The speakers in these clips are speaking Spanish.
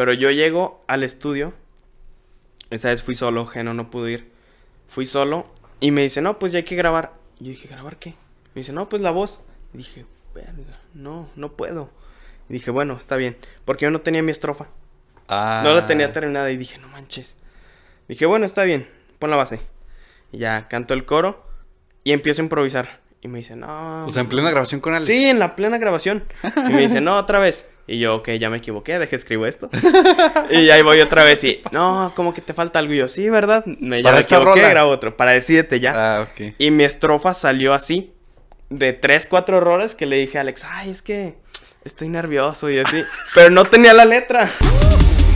Pero yo llego al estudio. Esa vez fui solo, Geno no pudo ir. Fui solo y me dice, no, pues ya hay que grabar. Y yo dije, ¿grabar qué? Me dice, no, pues la voz. Y dije, verga, no, no puedo. Y dije, bueno, está bien. Porque yo no tenía mi estrofa. Ah. No la tenía terminada y dije, no manches. Dije, bueno, está bien, pon la base. Y ya canto el coro y empiezo a improvisar. Y me dice, no. O sea, en plena grabación con Alex. Sí, en la plena grabación. Y me dice, no, otra vez. Y yo, ok, ya me equivoqué, deje escribo esto. y ahí voy otra vez y, no, como que te falta algo. Y yo, sí, ¿verdad? Me, ya Para me equivoqué, rola. grabo otro. Para decirte ya. Ah, ok. Y mi estrofa salió así. De tres, cuatro errores que le dije a Alex, ay, es que estoy nervioso y así. Pero no tenía la letra.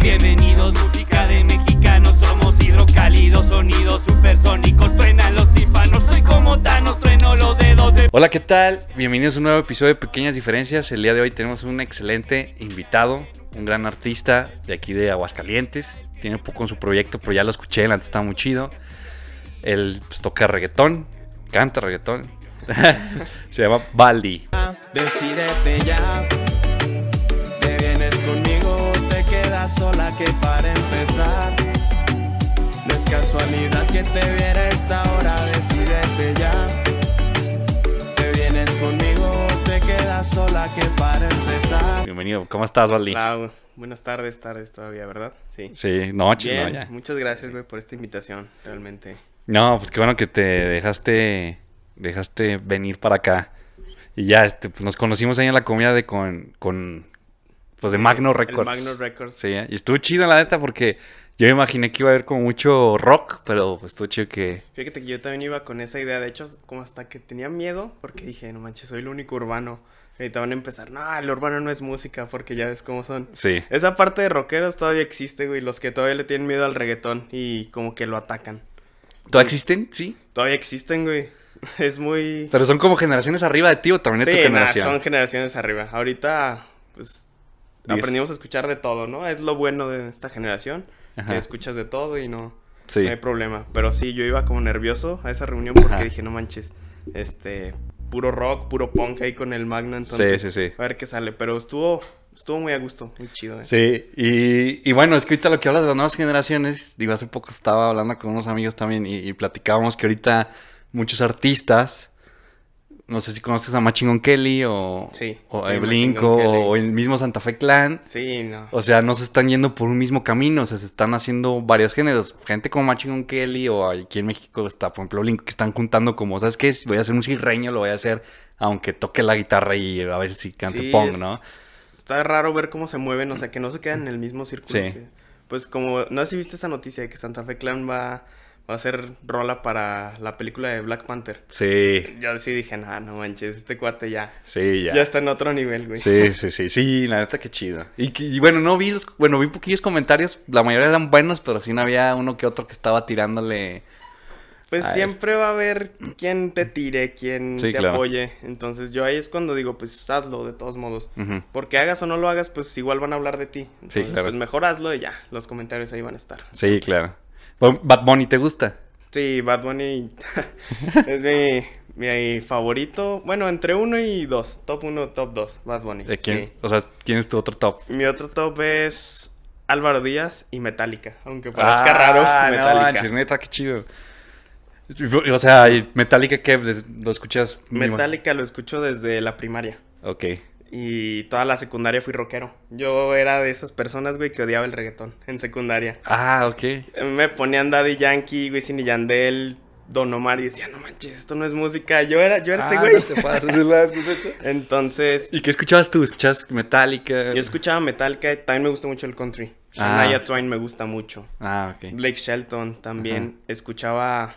Bienvenidos, música de mexicanos, somos hidrocálidos, sonidos supersónicos, truenan los tímpanos, soy como Thanos, Hola, ¿qué tal? Bienvenidos a un nuevo episodio de Pequeñas Diferencias. El día de hoy tenemos un excelente invitado, un gran artista de aquí de Aguascalientes. Tiene poco en su proyecto, pero ya lo escuché, antes está muy chido. Él pues, toca reggaetón, canta reggaetón. Se llama Baldi. Decídete ya, te vienes conmigo, te quedas sola que para empezar. No es casualidad que te viera esta hora, decídete ya. Sola que para empezar. Bienvenido, ¿cómo estás, Baldi? Hola, buenas tardes, tardes todavía, ¿verdad? Sí. Sí, noches, Bien, no, ya. muchas gracias, güey, por esta invitación, realmente. No, pues qué bueno que te dejaste, dejaste venir para acá. Y ya, este, pues nos conocimos ahí en la comida de con, con pues de Magno El Records. Magno Records. Sí, y estuvo chido la neta porque yo me imaginé que iba a haber como mucho rock, pero pues estuvo chido que... Fíjate que yo también iba con esa idea, de hecho, como hasta que tenía miedo, porque dije, no manches, soy el único urbano. Ahorita van a empezar, no, el urbano no es música, porque ya ves cómo son. Sí. Esa parte de rockeros todavía existe, güey, los que todavía le tienen miedo al reggaetón y como que lo atacan. ¿Todavía existen? Sí. Todavía existen, güey. Es muy... Pero son como generaciones arriba de ti o también de tu Sí, nah, generación. son generaciones arriba. Ahorita, pues, Diez. aprendimos a escuchar de todo, ¿no? Es lo bueno de esta generación, Ajá. que escuchas de todo y no, Sí. no hay problema. Pero sí, yo iba como nervioso a esa reunión porque Ajá. dije, no manches, este, puro rock, puro punk ahí con el Magna, entonces, sí, sí. a ver qué sale. Pero estuvo, estuvo muy a gusto, muy chido. eh. Sí, y, y bueno, es que ahorita lo que hablas de las nuevas generaciones, digo, hace poco estaba hablando con unos amigos también y, y platicábamos que ahorita muchos artistas, no sé si conoces a Machine Kelly o, Sí, o a Kelly. o el mismo Santa Fe Clan. Sí, no. O sea, no se están yendo por un mismo camino, o sea, se están haciendo varios géneros. Gente como Machine Gun Kelly o aquí en México está, por ejemplo, Blinko, que están juntando como, ¿sabes qué? Si voy a hacer un cirreño, lo voy a hacer aunque toque la guitarra y a veces sí cante Sí, punk, es- ¿no? Está raro ver cómo se mueven, o sea, que no se quedan en el mismo círculo. Sí. que- pues como, no sé si viste esa noticia de que Santa Fe Clan va, va a hacer rola para la película de Black Panther. Sí, Yo sí dije, nah, no manches, este cuate ya, sí, ya, está en otro nivel, güey. Sí, sí, sí, sí, la neta que chido. Y, y bueno, no vi los, bueno, vi poquillos comentarios, la mayoría eran buenos, pero sí no había uno que otro que estaba tirándole. Pues Ay. siempre va a haber quien te tire, quien Sí, te claro. apoye. Entonces yo ahí es cuando digo, pues hazlo de todos modos. Porque hagas o no lo hagas, pues igual van a hablar de ti. Entonces, claro. pues mejor hazlo y ya, los comentarios ahí van a estar. Sí, claro. Bad Bunny, ¿te gusta? Sí, Bad Bunny es mi, mi favorito. Bueno, entre uno y dos. Top uno, top dos. Bad Bunny. ¿De quién? sí. O sea, ¿quién es tu otro top? Mi otro top es Álvaro Díaz y Metallica. Aunque parezca raro, Ah, no Metallica. manches, neta, qué chido. O sea, ¿y Metallica qué? ¿Lo escuchas? mínimo? Metallica lo escucho desde la primaria. Ok. Y toda la secundaria fui rockero. Yo era de esas personas, güey, que odiaba el reggaetón en secundaria. Ah, ok. Me ponían Daddy Yankee, Wisin y Yandel, Don Omar y decía, no manches, esto no es música. Yo era, yo era ese Ah, güey. no te pases. Entonces, ¿Y qué escuchabas tú? ¿Escuchabas Metallica? yo escuchaba Metallica y también me gusta mucho el country. Ah. Shania Twain me gusta mucho. Ah, ok. Blake Shelton también. Escuchaba,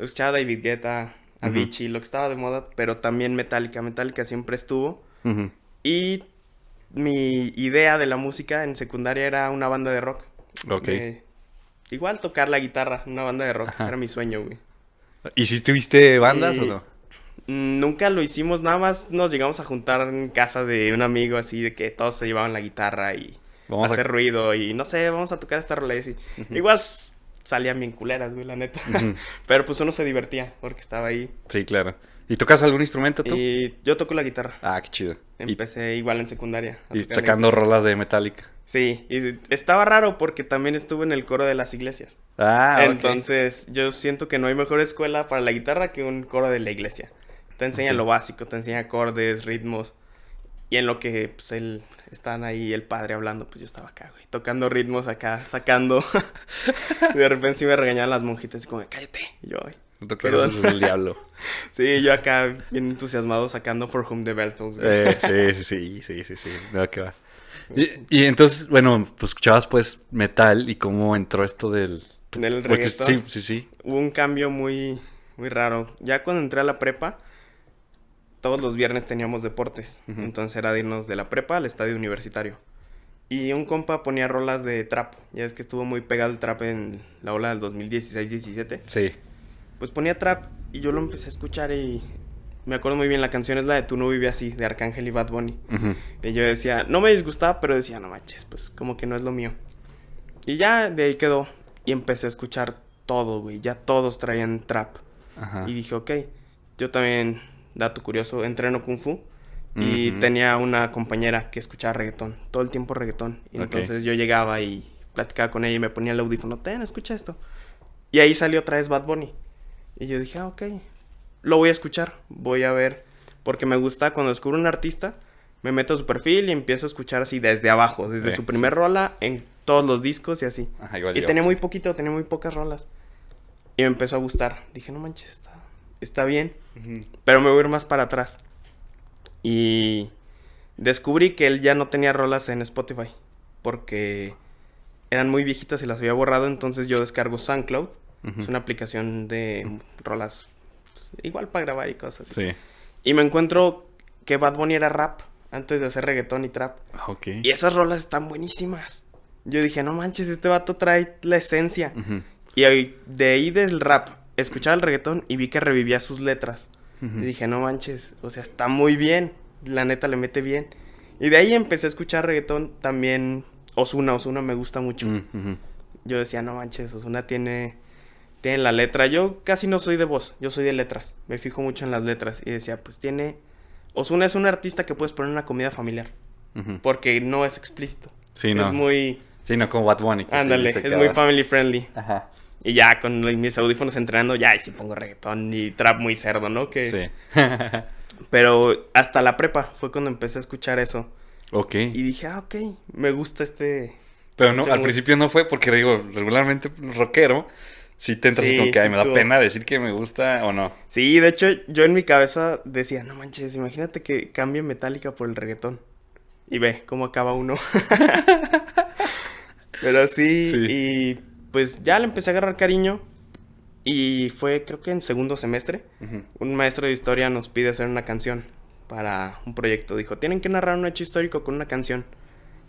escuchaba David Guetta, Avicii, lo que estaba de moda, pero también Metallica. Metallica siempre estuvo. Ujú. Y mi idea de la música en secundaria era una banda de rock. Ok. Igual tocar la guitarra, una banda de rock, Ajá. ese era mi sueño, güey. ¿Y si tuviste bandas o no? Mm, Nunca lo hicimos, nada más nos llegamos a juntar en casa de un amigo así de que todos se llevaban la guitarra y Vamos a- hacer ruido y no sé, vamos a tocar esta rola y así. Igual salían bien culeras, güey, la neta. Pero pues uno se divertía porque estaba ahí. Sí, claro. ¿Y tocas algún instrumento tú? Y yo toco la guitarra. Ah, qué chido. Y, Empecé igual en secundaria. y sacando rolas de Metallica. Sí, y estaba raro porque también estuve en el coro de las iglesias. Ah, ok. Entonces, yo siento que no hay mejor escuela para la guitarra que un coro de la iglesia. Te enseña lo básico, te enseña acordes, ritmos. Y en lo que pues él están ahí el padre hablando, pues yo estaba acá, güey, tocando ritmos acá, sacando. de repente sí me regañaban las monjitas, y como, cállate. Y yo. No Perdón. eso es el diablo. Sí, yo acá bien entusiasmado sacando For Whom the Bell Tolls. Eh, sí, sí, sí, sí, sí, sí. No, que va. Y, y entonces, bueno, pues escuchabas pues metal y cómo entró esto del... Del reggaetón. sí, sí, sí. hubo un cambio muy, muy raro. Ya cuando entré a la prepa, todos los viernes teníamos deportes. Entonces era de irnos de la prepa al estadio universitario. Y un compa ponía rolas de trap. Ya es que estuvo muy pegado el trap en la ola del 2016-17. Sí. Pues ponía trap y yo lo empecé a escuchar y me acuerdo muy bien. La canción es la de Tú no vive así, de Arcángel y Bad Bunny. Y yo decía, no me disgustaba, pero decía, no manches, pues como que no es lo mío. Y ya de ahí quedó. Y empecé a escuchar todo, güey. Ya todos traían trap. Ajá. Y dije, ok, yo también, dato curioso, entreno kung fu. Y tenía una compañera que escuchaba reggaetón, todo el tiempo reggaetón. Y entonces yo llegaba y platicaba con ella y me ponía el audífono, ten, escucha esto. Y ahí salió otra vez Bad Bunny. Y yo dije, ah, ok, lo voy a escuchar, voy a ver. Porque me gusta cuando descubro un artista, me meto a su perfil y empiezo a escuchar así desde abajo, desde Sí, su primer rola, en todos los discos y así. Ajá, igual Y yo, tenía sí. muy poquito, tenía muy pocas rolas. Y me empezó a gustar. Dije, no manches, está, está bien. Pero me voy a ir más para atrás. Y descubrí que él ya no tenía rolas en Spotify. Porque eran muy viejitas y las había borrado. Entonces yo descargo SoundCloud. Es una aplicación de rolas pues, igual para grabar y cosas así. Sí. Y me encuentro que Bad Bunny era rap antes de hacer reggaetón y trap. Ok. Y esas rolas están buenísimas. Yo dije, no manches, este vato trae la esencia. Y de ahí del rap, escuchaba el reggaetón y vi que revivía sus letras. Y dije, no manches, o sea, está muy bien. La neta le mete bien. Y de ahí empecé a escuchar reggaetón también. Osuna, Osuna me gusta mucho. Mm. Yo decía, no manches, Osuna tiene, tiene la letra. Yo casi no soy de voz, yo soy de letras. Me fijo mucho en las letras. Y decía, pues tiene. Osuna es un artista que puedes poner en una comida familiar. Porque no es explícito. Sí, no. Es muy. Sí, no como Bad Bunny. sí Ándale, es muy family friendly. Ajá. Y ya con mis audífonos entrenando, ya, y sí pongo reggaetón y trap muy cerdo, ¿no? Que... Sí. Pero hasta la prepa fue cuando empecé a escuchar eso. ok. Y dije, ah, ok, me gusta este... Pero no, este al principio no fue porque digo, regularmente rockero, si te entras Sí, como que, ay, sí me da pena decir que me gusta o no. Sí, de hecho, yo en mi cabeza decía, no manches, imagínate que cambie Metallica por el reggaetón. Y ve cómo acaba uno. Pero sí, Sí. y pues ya le empecé a agarrar cariño. Y fue, creo que en segundo semestre, un maestro de historia nos pide hacer una canción para un proyecto. Dijo, tienen que narrar un hecho histórico con una canción.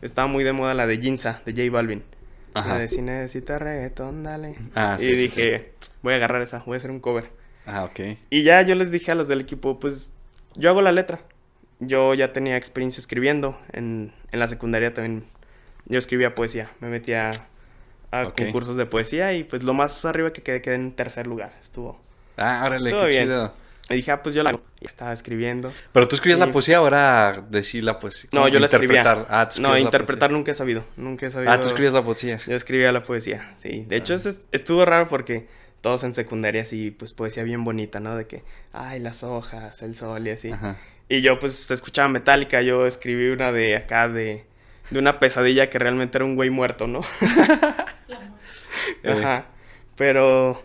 Estaba muy de moda la de Ginza, de J Balvin. Ajá. La de si necesitas reggaetón, dale. Ah, sí, y sí, dije, voy a agarrar esa, voy a hacer un cover. Ah, ok. Y ya yo les dije a los del equipo, pues yo hago la letra. Yo ya tenía experiencia escribiendo. En, en la secundaria también yo escribía poesía. Me metía a Ok. concursos de poesía y pues lo más arriba que quedé, quedé en tercer lugar. Estuvo. Ah, órale, Todo qué bien. chido. Y dije, ah, pues yo la hago. Y estaba escribiendo. Pero tú escribías la poesía o era decir la poesía. No, ¿Cómo yo la escribía. interpretar? Ah, tú no, escribías la interpretar poesía. nunca he sabido. Nunca he sabido. Ah, tú escribías la poesía. Yo escribía la poesía, sí. De hecho, es- estuvo raro porque todos en secundaria sí, pues poesía bien bonita, ¿no? De que, ay, las hojas, el sol y así. Ajá. Y yo pues escuchaba Metallica, yo escribí una de acá de, de una pesadilla que realmente era un güey muerto, ¿no? Ajá. Pero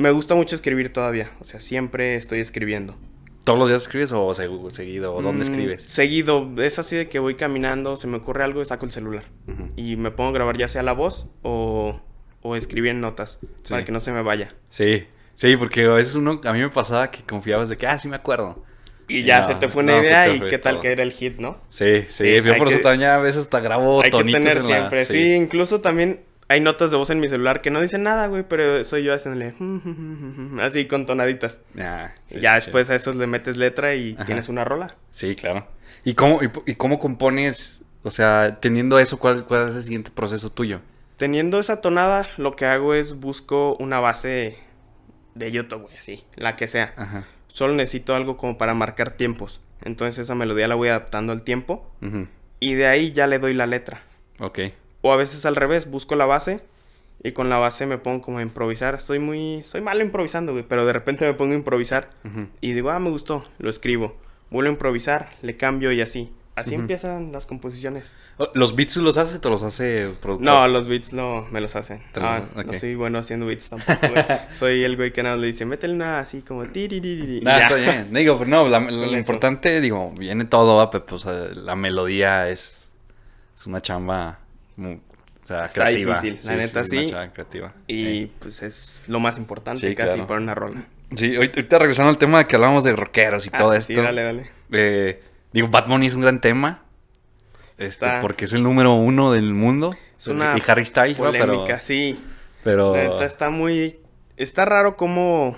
me gusta mucho escribir todavía, o sea, siempre estoy escribiendo. ¿Todos los días escribes o segu- seguido? ¿O dónde Mm, escribes? Seguido, es así de que voy caminando, se me ocurre algo y saco el celular. Y me pongo a grabar ya sea la voz o, o escribir en notas Sí. para que no se me vaya. Sí, sí, porque a veces uno, a mí me pasaba que confiabas de que, ah, sí me acuerdo. Y ya No, se te fue una no, idea y qué tal todo. que era el hit, ¿no? Sí, sí, Sí, yo por eso que- también a veces hasta grabo Hay que tener en la- siempre, sí. incluso también hay notas de voz en mi celular que no dicen nada, güey, pero soy yo haciéndole así con tonaditas. Ya, Y sí, ya sí, después a esos le metes letra y Ajá. tienes una rola. Sí, claro. ¿Y cómo, y, cómo compones? O sea, teniendo eso, ¿cuál, ¿cuál es el siguiente proceso tuyo? Teniendo esa tonada, lo que hago es busco una base de YouTube, güey, así, la que sea. Ajá. solo necesito algo como para marcar tiempos. Entonces esa melodía la voy adaptando al tiempo y de ahí ya le doy la letra. Ok. O a veces al revés, busco la base y con la base me pongo como a improvisar. Soy muy, soy malo improvisando, güey, pero de repente me pongo a improvisar Ujú. y digo, ah, me gustó, lo escribo. Vuelvo a improvisar, le cambio y así. Así empiezan las composiciones. Oh, ¿Los beats los haces o te los hace el productor? No, los beats no me los hacen. Ah, ok. No soy bueno haciendo beats tampoco, güey. soy el güey que nada le dice, métele una así como tiririri. Nah, Ya. está bien. Digo, no, la- lo, Con eso. importante, digo, viene todo, pues eh, la melodía es, es una chamba muy, o sea, Está creativa. difícil, la neta, sí. creativa. Y Eh, pues es lo más importante Sí, casi claro. para una rola. Sí, ahorita regresando al tema de que hablábamos de rockeros y Ah, todo esto. sí, dale, dale. eh, digo, Bad Bunny es un gran tema. Este, Está- porque es el número uno del mundo. Es una y Harry Styles, ¿no? Pero, Polémica, sí. pero La neta está muy... Está raro cómo...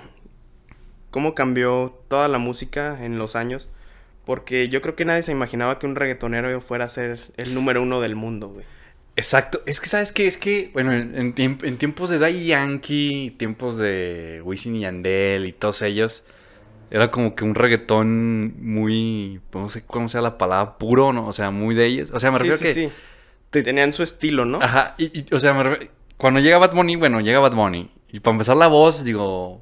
Cómo cambió toda la música en los años. Porque yo creo que nadie se imaginaba que un reggaetonero fuera a ser el número uno del mundo, güey. Exacto. Es que, ¿sabes qué? Es que, bueno, en, en en tiempos de Daddy Yankee, tiempos de Wisin y Yandel y todos ellos, era como que un reggaetón muy, no sé cómo sea la palabra, puro, ¿no? O sea, muy de ellos. O sea, me sí, refiero sí, que... sí. te- Tenían su estilo, ¿no? Ajá, y, y, o sea, me refiero- cuando llega Bad Bunny, bueno, llega Bad Bunny. Y para empezar la voz, digo,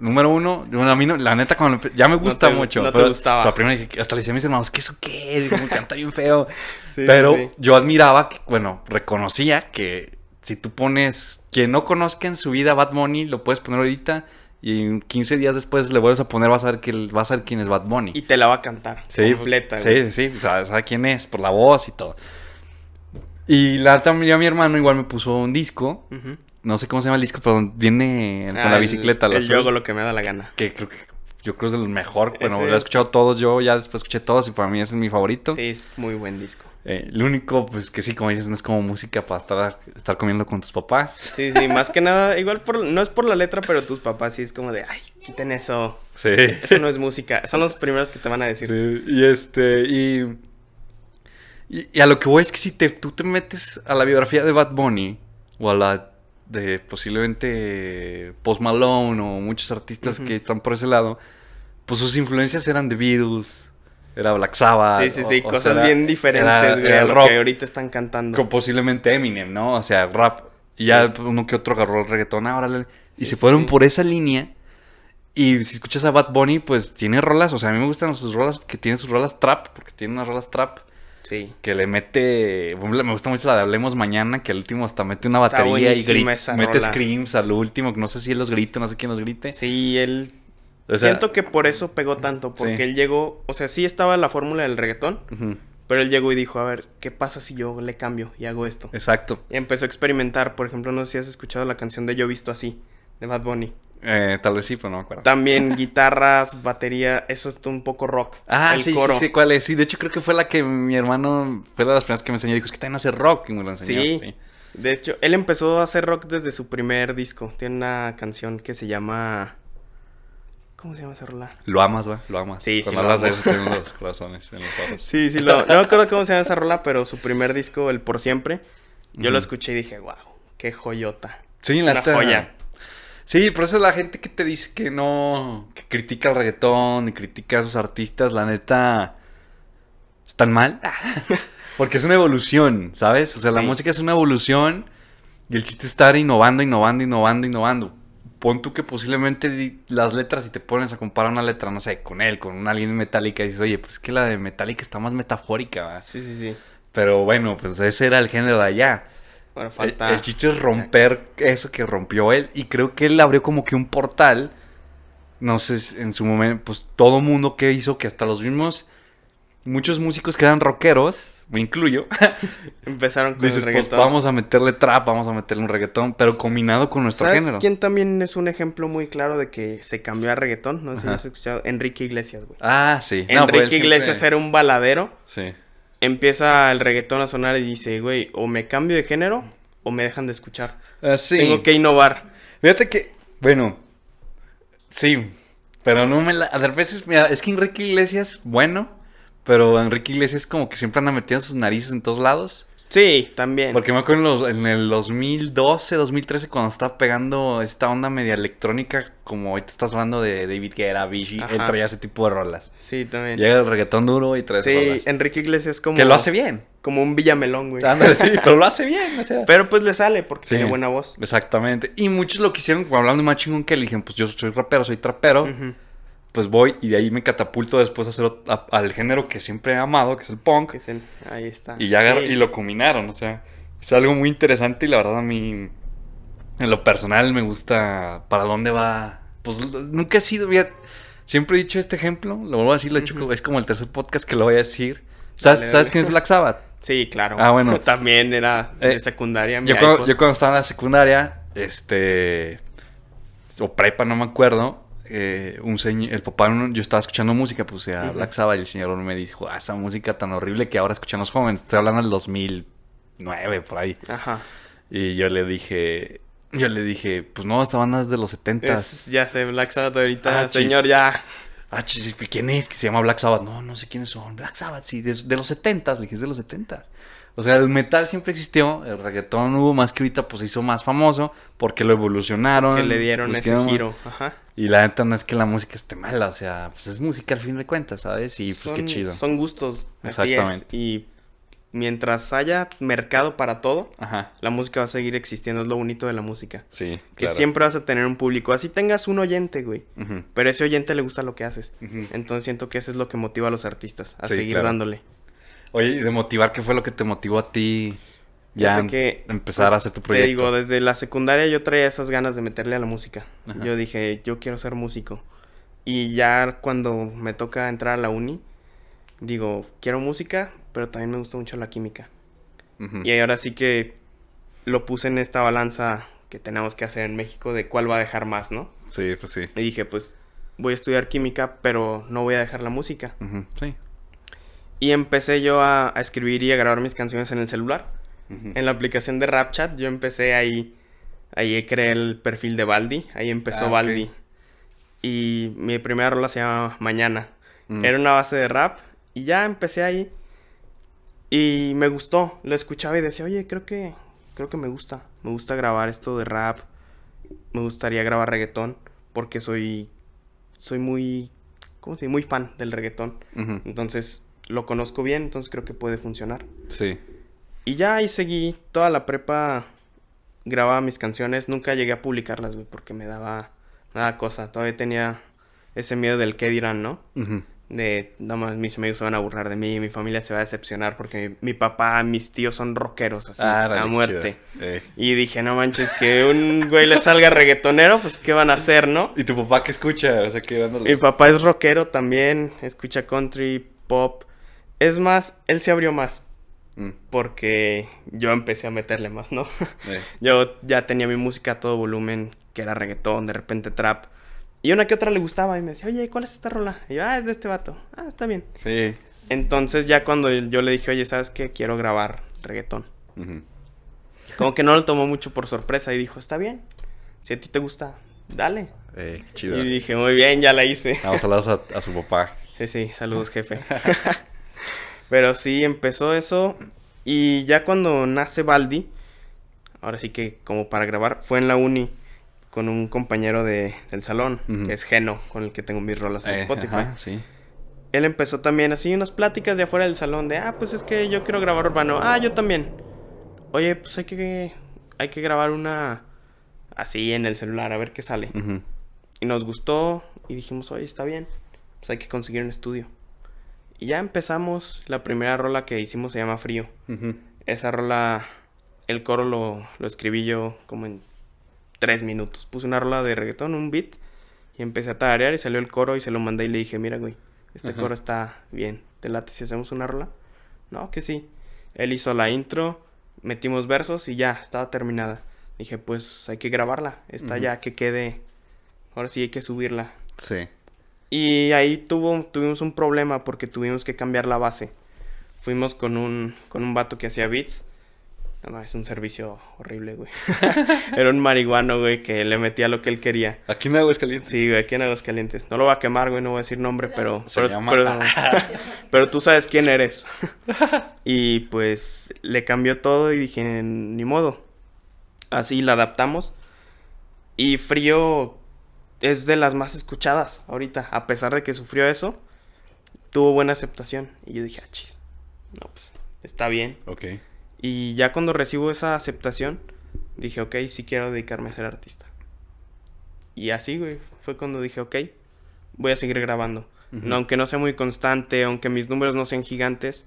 número uno, bueno, a mí no, la neta, cuando ya me gusta te- mucho. no te pero, gustaba. pero primero dije, hasta le decía a mis hermanos, ¿qué eso qué? es? Como canta bien feo. Sí, pero sí. yo admiraba, que, bueno, reconocía que si tú pones, quien no conozca en su vida Bad Bunny, lo puedes poner ahorita. Y en 15 días después le vuelves a poner, vas a ver que vas a ver quién es Bad Bunny. Y te la va a cantar. Sí, completa, güey. sí, sí, o sea, sabe quién es, por la voz y todo. Y la ya mi hermano igual me puso un disco. Ujú. No sé cómo se llama el disco, pero viene con Ah, la el- bicicleta. El, la azul, yo hago lo que me da la gana. Que creo que yo creo que es el mejor. Bueno, Ese- lo he escuchado todos yo, ya después escuché todos y para mí ese es mi favorito. Sí, es muy buen disco. Eh, lo único, pues que sí, como dices, no es como música para estar, estar comiendo con tus papás. Sí, sí, más que nada, igual por, no es por la letra, pero tus papás sí es como de, ay, quiten eso. Sí. Eso no es música. Son los primeros que te van a decir. Sí, y este, y, y, y a lo que voy es que si te, tú te metes a la biografía de Bad Bunny o a la de posiblemente Post Malone o muchos artistas que están por ese lado, pues sus influencias eran The Beatles, era Black Sabbath. Sí, sí, sí, o- o cosas sea, bien diferentes, era- güey, era a lo rock, que ahorita están cantando. con posiblemente Eminem, ¿no? O sea, rap. Y ya uno que otro agarró el reggaetón, ahora y Sí, se fueron sí. por esa línea. Y si escuchas a Bad Bunny, pues tiene rolas, o sea, a mí me gustan sus rolas, que tiene sus rolas trap, porque tiene unas rolas trap Sí. que le mete, me gusta mucho la de Hablemos Mañana, que al último hasta mete una batería y grita, mete rola. screams al último, que no sé si él los grita, no sé quién los grite. Sí, él... O sea- Siento que por eso pegó tanto, porque Sí. él llegó, o sea, sí estaba la fórmula del reggaetón, pero él llegó y dijo, a ver, ¿qué pasa si yo le cambio y hago esto? Exacto. Y empezó a experimentar, por ejemplo, no sé si has escuchado la canción de Yo Visto Así, de Bad Bunny. Eh, tal vez sí, pero no me acuerdo. También guitarras, batería, eso es un poco rock. Ah, el sí, coro. sí, sí, cuál es. Sí, de hecho creo que fue la que mi hermano, fue de las primeras que me enseñó. Dijo, es que también hace rock y me lo enseñó. Sí. sí. De hecho, él empezó a hacer rock desde su primer disco. Tiene una canción que se llama... ¿Cómo se llama esa rola? Lo amas, va, lo amas. Sí, sí, Cuando lo hablas de amo. eso, tengo los corazones en los ojos. Sí, sí, lo, no me acuerdo cómo se llama esa rola, pero su primer disco, El Por Siempre, yo lo escuché y dije, wow, qué joyota. Sí, la Una joya. Sí, por eso la gente que te dice que no, que critica el reggaetón y critica a esos artistas, la neta, están mal. Porque es una evolución, ¿sabes? O sea, la Sí. música es una evolución y el chiste es estar innovando, innovando, innovando, innovando. Pon tú que posiblemente las letras, si te pones a comparar una letra, no sé, con él, con una alguien metálica, dices, oye, pues que la de metálica está más metafórica, ¿verdad? Sí, sí, sí. Pero bueno, pues ese era el género de allá. El, falta... el chiste es romper eso que rompió él. Y creo que él abrió como que un portal. No sé, en su momento, pues todo mundo que hizo que hasta los mismos, muchos músicos que eran rockeros, me incluyo, Empezaron con dices, el pues reggaetón. vamos a meterle trap, vamos a meterle un reggaetón, pero combinado con nuestro ¿Sabes género. quién también es un ejemplo muy claro de que se cambió a reggaetón? No sé si has escuchado. Enrique Iglesias, güey. Ah, sí. No, Enrique pues él siempre- Iglesias era un baladero. Sí. Empieza el reggaetón a sonar y dice, güey, o me cambio de género o me dejan de escuchar. Ah, sí. Tengo que innovar. Fíjate que, bueno, sí, pero no me la... A veces, mira, es que Enrique Iglesias, bueno, pero Enrique Iglesias como que siempre anda metiendo sus narices en todos lados. Sí, también. Porque me acuerdo en, los- en el 2012, 2013, cuando estaba pegando esta onda media electrónica, como ahorita estás hablando de David Guerra, Vichy, él traía ese tipo de rolas. Sí, también. Llega el reggaetón duro y trae Sí, rolas. Enrique Iglesias es como... Que lo hace bien. Como un villamelón, güey. Ándale, sí, pero lo hace bien, o sea. Pero pues le sale porque Sí. tiene buena voz. Exactamente. Y muchos lo quisieron, como hablando más chingón que él, dijeron, pues yo soy rapero, soy trapero, Ujú. Pues voy y de ahí me catapulto después a hacer a- al género que siempre he amado, que es el punk. Que es el- Ahí está. Y ya Sí. y lo combinaron, o sea, es algo muy interesante y la verdad a mí, en lo personal me gusta para dónde va. Pues nunca he sido, siempre he dicho este ejemplo, lo vuelvo a decir, lo he dicho, es como el tercer podcast que lo voy a decir. ¿Sabes, Dale, ¿sabes dale. quién es Black Sabbath? Sí, claro. Ah, bueno. También era de Eh, secundaria. Yo cuando, yo cuando estaba en la secundaria, este, o prepa, no me acuerdo, eh, un señor, el papá, yo estaba escuchando música, puse a Black Sabbath y el señor me dijo, ah, esa música tan horrible que ahora escuchan los jóvenes, estoy hablando del 2009, por ahí. Ajá. Y yo le dije, yo le dije, pues no, esta banda es de los 70 Es- ya sé, Black Sabbath ahorita, Ah, chis. señor, ya. Ah, chis, ¿quién es? Que se llama Black Sabbath. No, no sé quiénes son. Black Sabbath, sí, de, de los 70 Le dije, es de los 70 O sea, el metal siempre existió. El reggaetón hubo más que ahorita, pues se hizo más famoso. Porque lo evolucionaron. Que le dieron pues, ese quedó- giro. Ajá. Y la neta no es que la música esté mala. O sea, pues es música al fin de cuentas, ¿sabes? Y pues son, qué chido. Son gustos. Así Exactamente. es. Y mientras haya mercado para todo, Ajá. la música va a seguir existiendo. Es lo bonito de la música. Sí, Que claro. siempre vas a tener un público. Así tengas un oyente, güey. Pero ese oyente le gusta lo que haces. Entonces siento que eso es lo que motiva a los artistas. A Sí, seguir claro. dándole. Oye, y de motivar, ¿qué fue lo que te motivó a ti ya Fíjate que, empezar pues, a hacer tu proyecto? Te digo, desde la secundaria yo traía esas ganas de meterle a la música. Ajá. Yo dije, yo quiero ser músico. Y ya cuando me toca entrar a la uni, digo, quiero música, pero también me gusta mucho la química. Y ahora sí que lo puse en esta balanza que tenemos que hacer en México de cuál va a dejar más, ¿no? Sí, pues sí. Y dije, pues voy a estudiar química, pero no voy a dejar la música. Sí. Y empecé yo a, a escribir y a grabar mis canciones en el celular. En la aplicación de RapChat yo empecé ahí, ahí creé el perfil de Baldi, ahí empezó Ah. Baldi. Y mi primera rola se llama Mañana. Mm. Era una base de rap y ya empecé ahí. Y me gustó, lo escuchaba y decía, oye, creo que, creo que me gusta. Me gusta grabar esto de rap. Me gustaría grabar reggaetón porque soy, soy muy, ¿cómo se dice? Muy fan del reggaetón. Entonces lo conozco bien, entonces creo que puede funcionar. Sí. Y ya ahí seguí toda la prepa, grababa mis canciones, nunca llegué a publicarlas, güey, porque me daba, me daba cosa, todavía tenía ese miedo del qué dirán, ¿no? De, nada más mis amigos se van a burlar de mí, mi familia se va a decepcionar porque mi, mi papá, mis tíos son rockeros, así, Ah, a muerte. Eh. Y dije, no manches, que un güey le salga reggaetonero, pues ¿qué van a hacer, no? ¿Y tu papá qué escucha? O sea, que Mi papá es rockero también, escucha country, pop. Es más, él se abrió más Mm, porque yo empecé a meterle más, ¿no? eh. Yo ya tenía mi música a todo volumen, que era reggaetón, de repente trap. Y una que otra le gustaba y me decía, oye, ¿cuál es esta rola? Y yo, ah, es de este vato. Ah, está bien. Sí. Entonces ya cuando yo le dije, oye, ¿sabes qué? Quiero grabar reggaetón. Como que no lo tomó mucho por sorpresa y dijo, está bien. Si a ti te gusta, dale. Eh, chido. Y dije, muy bien, ya la hice. Vamos a hablar a, a su papá. Sí, sí, saludos, jefe. Pero sí, empezó eso. Y ya cuando nace Baldi, ahora sí que como para grabar, fue en la uni con un compañero de, del salón, que es Geno, con el que tengo mis rolas en Eh, Spotify. ajá, sí. Él empezó también así unas pláticas de afuera del salón de, ah, pues es que yo quiero grabar urbano. Ah, yo también. Oye, pues hay que, hay que grabar una así en el celular, a ver qué sale. Y nos gustó y dijimos, oye, está bien. Pues hay que conseguir un estudio. Y ya empezamos. La primera rola que hicimos se llama Frío. Esa rola, el coro lo, lo escribí yo como en tres minutos. Puse una rola de reggaetón, un beat, y empecé a tararear y salió el coro y se lo mandé y le dije, mira, güey, este coro está bien. ¿Te late si hacemos una rola? No, que sí. Él hizo la intro, metimos versos y ya, estaba terminada. Dije, pues hay que grabarla. Está ya que quede. Ahora sí hay que subirla. Sí. Y ahí tuvo, tuvimos un problema porque tuvimos que cambiar la base. Fuimos con un, con un vato que hacía beats No, no, es un servicio horrible, güey. Era un marihuano, güey, que le metía lo que él quería. Aquí en Aguascalientes. Sí, güey, aquí en Aguascalientes. No lo voy a quemar, güey, no voy a decir nombre, pero... Se pero, llama- pero, pero tú sabes quién eres. y pues le cambió todo y dije, ni modo. Así la adaptamos. Y Frío es de las más escuchadas ahorita. A pesar de que sufrió eso, tuvo buena aceptación. Y yo dije, ah, chis. No, pues está bien. Ok. Y ya cuando recibo esa aceptación, dije, ok, sí quiero dedicarme a ser artista. Y así, güey, fue cuando dije, ok, voy a seguir grabando. Aunque no sea muy constante, aunque mis números no sean gigantes,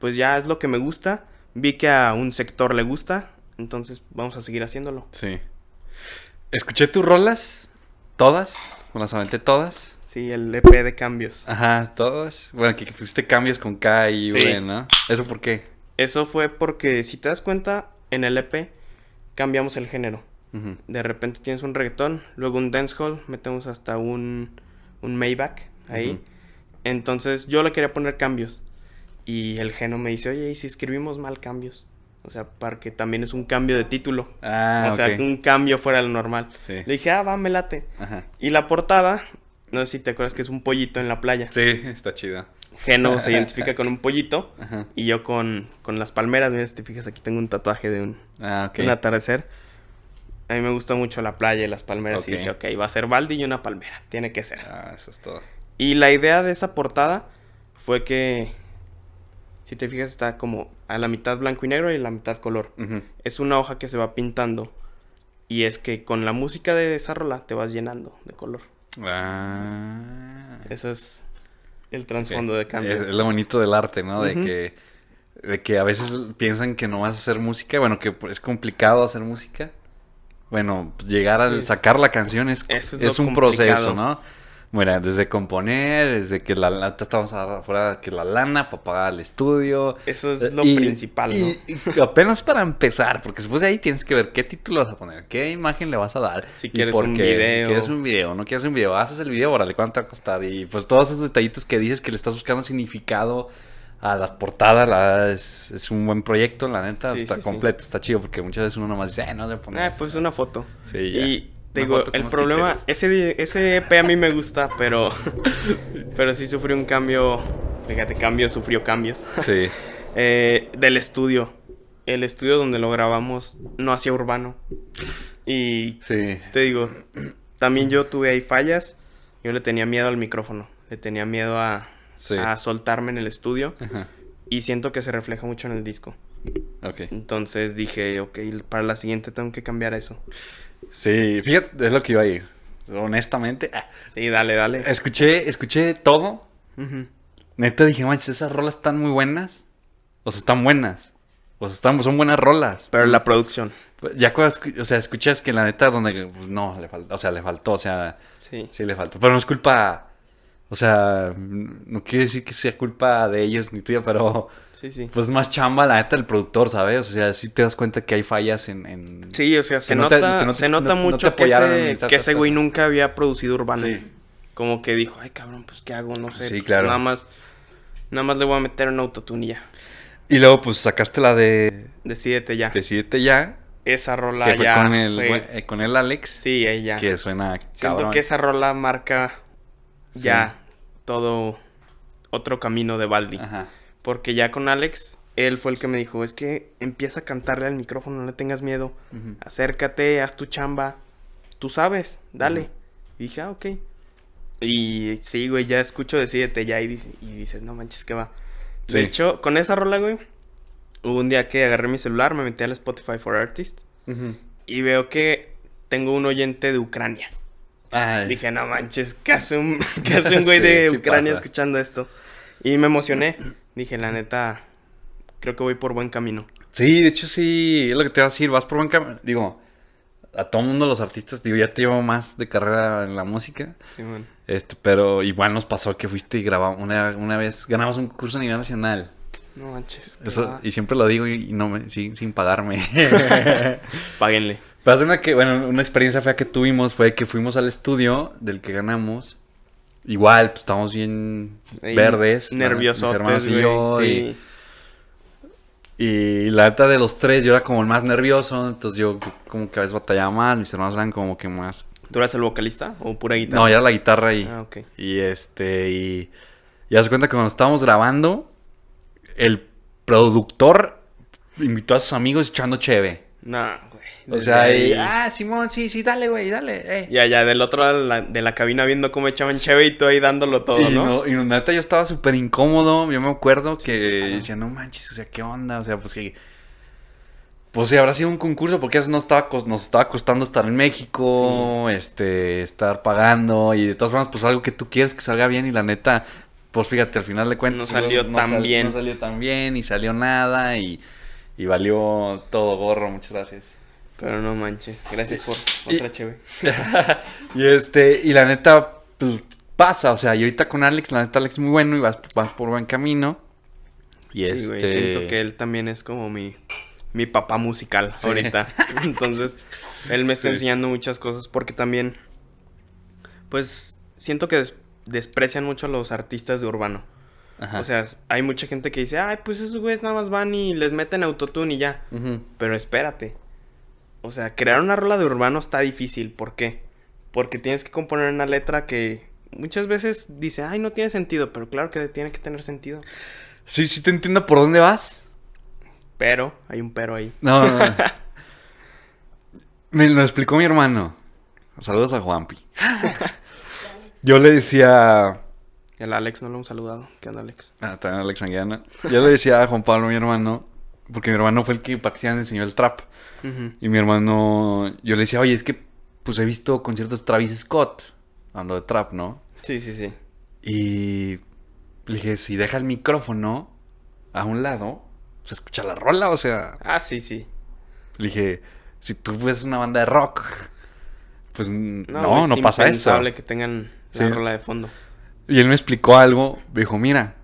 pues ya es lo que me gusta. Vi que a un sector le gusta, entonces vamos a seguir haciéndolo. Sí. Escuché tus rolas. Todas. Me las aventé todas. Sí, el EP de cambios. Ajá, todas. Bueno, que que pusiste cambios con K y Sí. V, ¿no? ¿Eso por qué? Eso fue porque, si te das cuenta, en el EP cambiamos el género. De repente tienes un reggaetón, luego un dancehall, metemos hasta un, un Maybach ahí. Entonces yo le quería poner cambios. Y el geno me dice, oye, ¿y si escribimos mal cambios? O sea, para que también es un cambio de título. Ah, o sea, un cambio fuera de lo normal. Sí. Le dije, ah, va, me late. Ajá. Y la portada, no sé si te acuerdas que es un pollito en la playa. Sí, está chida. Geno se identifica con un pollito Ajá. y yo con, con las palmeras. Mira, si te fijas, aquí tengo un tatuaje de un, Ah, un atardecer. A mí me gusta mucho la playa y las palmeras. Y dije, ok, va a ser Baldi y una palmera. Tiene que ser. Ah, eso es todo. Y la idea de esa portada fue que, si te fijas, está como a la mitad blanco y negro y a la mitad color. Es una hoja que se va pintando. Y es que con la música de esa rola te vas llenando de color. Ah. Ese es el trasfondo de cambios. Es, lo bonito del arte, ¿no? De que de que a veces piensan que no vas a hacer música, bueno, que es complicado hacer música. Bueno, pues llegar al sacar la canción es, es un proceso. ¿no? Mira, desde componer, desde que la, la estamos afuera, que la lana para pagar el estudio. Eso es lo Y- principal, ¿no? y- y apenas para empezar, porque después de ahí tienes que ver qué título vas a poner, qué imagen le vas a dar. Si quieres un video. Quieres un video, no quieres un video, haces el video, órale, ¿cuánto va a costar? Y pues todos esos detallitos que dices que le estás buscando significado a la portada, la, es, es un buen proyecto, la neta, Sí, está sí, sí. completo, está chido, porque muchas veces uno nomás dice, eh, no se pone Ah, eso". pues una foto. Sí, ya. Y te digo, foto el problema, ese, ese EP a mí me gusta, pero, pero sí sufrió un cambio, fíjate, cambio, sufrió cambios, Sí, Eh, del estudio. El estudio donde lo grabamos no hacía urbano. Y sí. te digo, también yo tuve ahí fallas. Yo le tenía miedo al micrófono, le tenía miedo a, Sí. a soltarme en el estudio. Ajá. Y siento que se refleja mucho en el disco. Ok. Entonces dije, ok, para la siguiente tengo que cambiar eso. Sí, fíjate, es lo que iba a ir. Honestamente, ah, Sí, dale, dale. escuché, escuché todo. Neta dije, manches, esas rolas están muy buenas. O sea, están buenas. O sea, están, son buenas rolas. Pero la producción. Ya cuando, o sea, escuchas que la neta donde, pues, no, le faltó, o sea, le faltó, o sea, Sí. sí le faltó. Pero no es culpa, o sea, no quiere decir que sea culpa de ellos ni tuya, pero Sí, sí. pues más chamba la neta del productor, ¿sabes? O sea, sí te das cuenta que hay fallas en... en- Sí, o sea, se Que no te- nota, que no te- se nota no- mucho que ese, que ese güey nunca había producido urbano. Sí. Como que dijo, ay cabrón, pues qué hago, no sé. Sí, pues, claro. Nada más, nada más le voy a meter un autotune y ya. Y luego pues sacaste la de Decídete ya. Decídete ya, esa rola que fue ya. con el, fue- eh, con el Alex, Sí, ya. que suena Siento cabrón. que esa rola marca Sí. ya todo otro camino de Baldi. Ajá. Porque ya con Alex, él fue el que me dijo, es que empieza a cantarle al micrófono, no le tengas miedo. Acércate, haz tu chamba. Tú sabes, dale. Ujú. Y dije, ah, ok. Y sí, güey, ya escucho Decídete ya y, dice- y dices, no manches, que va. Sí. De hecho, con esa rola, güey, hubo un día que agarré mi celular, me metí al Spotify for Artists y veo que tengo un oyente de Ucrania. Ay, Dije, no manches, ¿qué hace un, hace un güey Sí, de sí Ucrania pasa. escuchando esto? Y me emocioné. Dije, la neta, creo que voy por buen camino. Sí, de hecho sí, es lo que te iba a decir, vas por buen camino. Digo, a todo mundo los artistas, digo, ya te llevo más de carrera en la música. Sí, man. Este, pero igual nos pasó que fuiste y grabamos una, una vez, ganamos un curso a nivel nacional. No manches. Eso, va. y siempre lo digo y, y no me, sin, sin pagarme. Páguenle. Pero una que, bueno, una experiencia fea que tuvimos fue que fuimos al estudio del que ganamos. Igual, pues estábamos bien verdes. hermanos y yo. y- sí. Y la neta de los tres, yo era como el más nervioso. Entonces yo como que a veces batallaba más. Mis hermanos eran como que más. ¿Tú eras el vocalista o pura guitarra? No, ya era la guitarra ahí. Ah, ok. Y este, y. Y haz cuenta que cuando estábamos grabando, el productor invitó a sus amigos echando cheve. No, güey. O sea, y, ahí- ah, Simón, sí, sí, dale, güey, dale. eh". Ya, ya, del otro lado de la, de la cabina viendo cómo echaban cheve y tú ahí dándolo todo, y, ¿no? no, y neta yo estaba súper incómodo. Yo me acuerdo que decía, no manches, o sea, ¿qué onda? O sea, pues que. Pues sí, habrá sido un concurso porque eso no estaba, nos estaba costando estar en México, este, estar pagando y de todas formas, pues algo que tú quieres que salga bien y la neta, pues fíjate, al final de cuentas No salió tan bien. No salió tan bien y salió nada y, y valió todo gorro, muchas gracias. Pero no manches. Gracias por Y- otra cheve. y este, y la neta, pues, pasa, o sea, y ahorita con Alex, la neta Alex es muy bueno y vas, vas por buen camino. Y Sí, este... güey, siento que él también es como mi, mi papá musical Sí. ahorita. Entonces, él me está Sí. enseñando muchas cosas porque también, pues, siento que des- desprecian mucho a los artistas de urbano. Ajá. O sea, hay mucha gente que dice, ay, pues esos güeyes nada más van y les meten autotune y ya. Pero espérate. O sea, crear una rola de urbano está difícil. ¿Por qué? Porque tienes que componer una letra que muchas veces dice, ay, no tiene sentido, pero claro que tiene que tener sentido. Sí, sí te entiendo por dónde vas. Pero, hay un pero ahí. No, no, no. Me lo explicó mi hermano. Saludos a Juanpi. Yo le decía... El Alex no lo hemos saludado. ¿Qué onda, Alex? Ah, también Alex Anguiana. Yo le decía a Juan Pablo, mi hermano, porque mi hermano fue el que prácticamente enseñó el trap. Y mi hermano, yo le decía, oye, es que pues he visto conciertos Travis Scott, hablando de trap, ¿no? Sí, sí, sí. Y le dije, si deja el micrófono a un lado, se escucha la rola, o sea, Ah, sí, sí. le dije, si tú ves una banda de rock, pues no, No, no, es pasa eso. impensable que tengan la Sí. rola de fondo. Y él me explicó algo, me dijo, mira,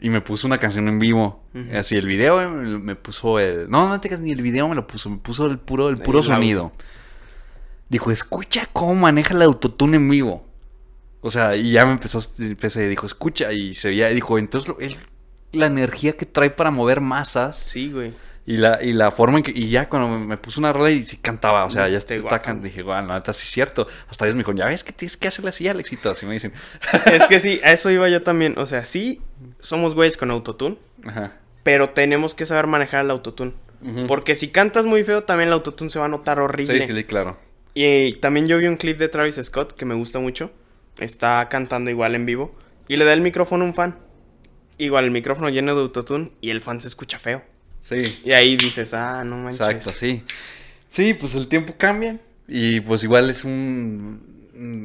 y me puso una canción en vivo. Así el video me puso el... No, no te creas, ni el video me lo puso, me puso el puro, el puro El audio. sonido. Dijo, escucha cómo maneja el autotune en vivo. O sea, y ya me empezó, empecé, dijo, escucha, y se veía, dijo, entonces él- la energía que trae para mover masas Sí, güey. y la, y la forma en que, y ya cuando me, puso una rola y sí cantaba, o sea, ya Este está, dije, guau, la neta sí es cierto. Hasta ellos me dijeron, ya ves que tienes que hacerle así al éxito, así me dicen. es que sí, a eso iba yo también. O sea, sí, somos güeyes con autotune, Ajá. Pero tenemos que saber manejar el autotune. Porque si cantas muy feo, también el autotune se va a notar horrible. Sí, sí, claro. Y también yo vi un clip de Travis Scott que me gusta mucho. Está cantando igual en vivo. Y le da el micrófono a un fan. Igual el micrófono lleno de autotune y el fan se escucha feo. Sí. Y ahí dices, ah, no manches. Exacto, sí. Sí, pues el tiempo cambia. Y pues igual es un.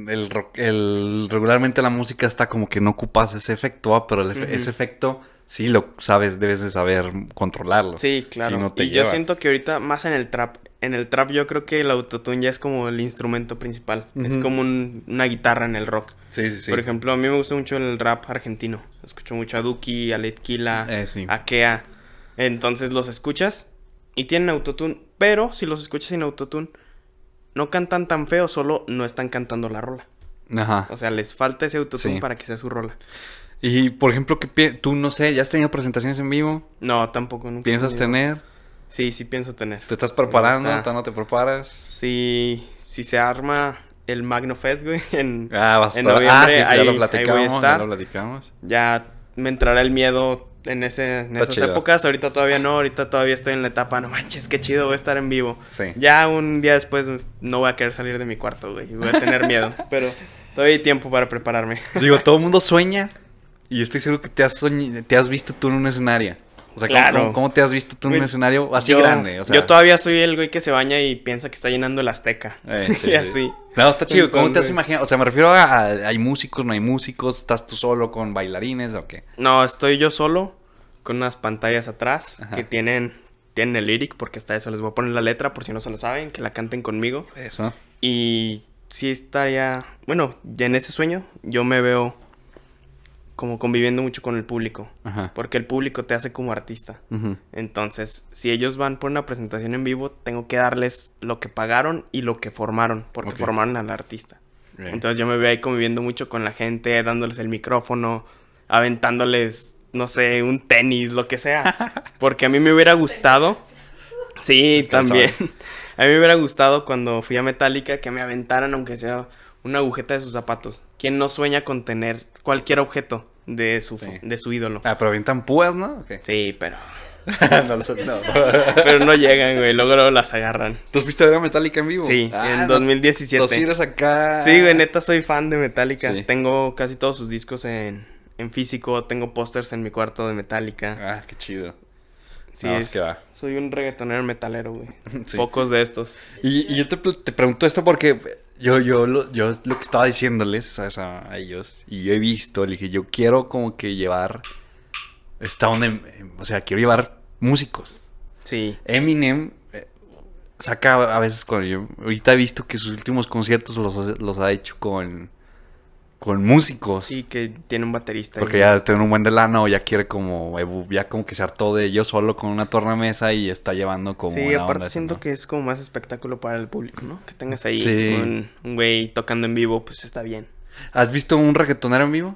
El, rock- el regularmente la música está como que no ocupas ese efecto, ¿va? pero el ese efecto sí lo sabes, debes de saber controlarlo. Sí, claro. Si no te y lleva. yo siento que ahorita, más en el trap, en el trap yo creo que el autotune ya es como el instrumento principal. Es como un- una guitarra en el rock. Sí, sí, sí. Por ejemplo, a mí me gusta mucho el rap argentino. Escucho mucho a Duki, a Letkila, Eh, sí. a Kea. Entonces los escuchas y tienen autotune. Pero si los escuchas sin autotune, no cantan tan feo, solo no están cantando la rola. Ajá. O sea, les falta ese autotune Sí. para que sea su rola. Y por ejemplo, ¿qué pi- tú no sé, ya has tenido presentaciones en vivo? No, tampoco. Nunca ¿Piensas tener? Sí, sí pienso tener. ¿Te estás Sí, preparando? está- ¿Todavía no te preparas? Si, si se arma el Magno Fest, güey, en, Ah, vas a en estar. noviembre, ah, sí, ya lo ahí voy a platicamos. Ya lo platicamos. ya me entrará el miedo en, ese, en Está esas chido. épocas. Ahorita todavía no, ahorita todavía estoy en la etapa, no manches, qué chido voy a estar en vivo. Sí. Ya un día después no voy a querer salir de mi cuarto, güey, voy a tener miedo, pero todavía hay tiempo para prepararme. Digo, todo el mundo sueña y estoy seguro que te has, soñ- te has visto tú en un escenario. O sea, ¿cómo- Claro. ¿cómo, cómo te has visto tú en un escenario así yo, grande? O sea, yo todavía soy el güey que se baña y piensa que está llenando el Azteca. Eh, sí, y sí. así. No, está chido. ¿Cómo te has imaginado? O sea, me refiero a, a- hay músicos, no hay músicos, estás tú solo con bailarines o qué. No, estoy yo solo con unas pantallas atrás Ajá. que tienen, tienen el lyric, porque hasta eso les voy a poner la letra por si no se lo saben, que la canten conmigo. Eso. Y sí estaría, bueno, ya en ese sueño yo me veo como conviviendo mucho con el público, Ajá. porque el público te hace como artista. Entonces, si ellos van por una presentación en vivo, tengo que darles lo que pagaron y lo que formaron, porque formaron al artista. Entonces yo me veo ahí conviviendo mucho con la gente, dándoles el micrófono, aventándoles no sé, un tenis, lo que sea. Porque a mí me hubiera gustado. Sí, también. A mí me hubiera gustado cuando fui a Metallica que me aventaran, aunque sea una agujeta de sus zapatos. ¿Quién no sueña con tener cualquier objeto de su, Sí. de su ídolo? Ah, pero avientan púas, ¿no? Sí, pero. no lo sé, no. Pero no llegan, güey. Luego, las agarran. ¿Tú fuiste a ver a Metallica en vivo? Sí, Ah, en no- 2017. Tú sí eres acá. Sí, güey, neta soy fan de Metallica. Sí. Tengo casi todos sus discos en, en físico. Tengo pósters en mi cuarto de Metallica. Ah, qué chido. Sí, no, es, es que va. soy un reggaetonero metalero, güey. Sí. Pocos de estos. Y, y yo te, te pregunto esto porque yo, yo, lo, yo lo que estaba diciéndoles, ¿sabes? A, a ellos, y yo he visto, le dije, yo quiero como que llevar, esta onda, o sea, quiero llevar músicos. Sí. Eminem eh, saca a veces con yo, ahorita he visto que sus últimos conciertos los, los ha hecho con, con músicos. Sí, que tiene un baterista. Porque ya tiene un buen de lana o ya quiere como, ya como que se hartó de yo solo con una tornamesa y está llevando como Sí, una aparte onda esa, siento ¿no? que es como más espectáculo para el público, ¿no? Que tengas ahí Sí. un un güey tocando en vivo, pues está bien. ¿Has visto un reggaetonero en vivo?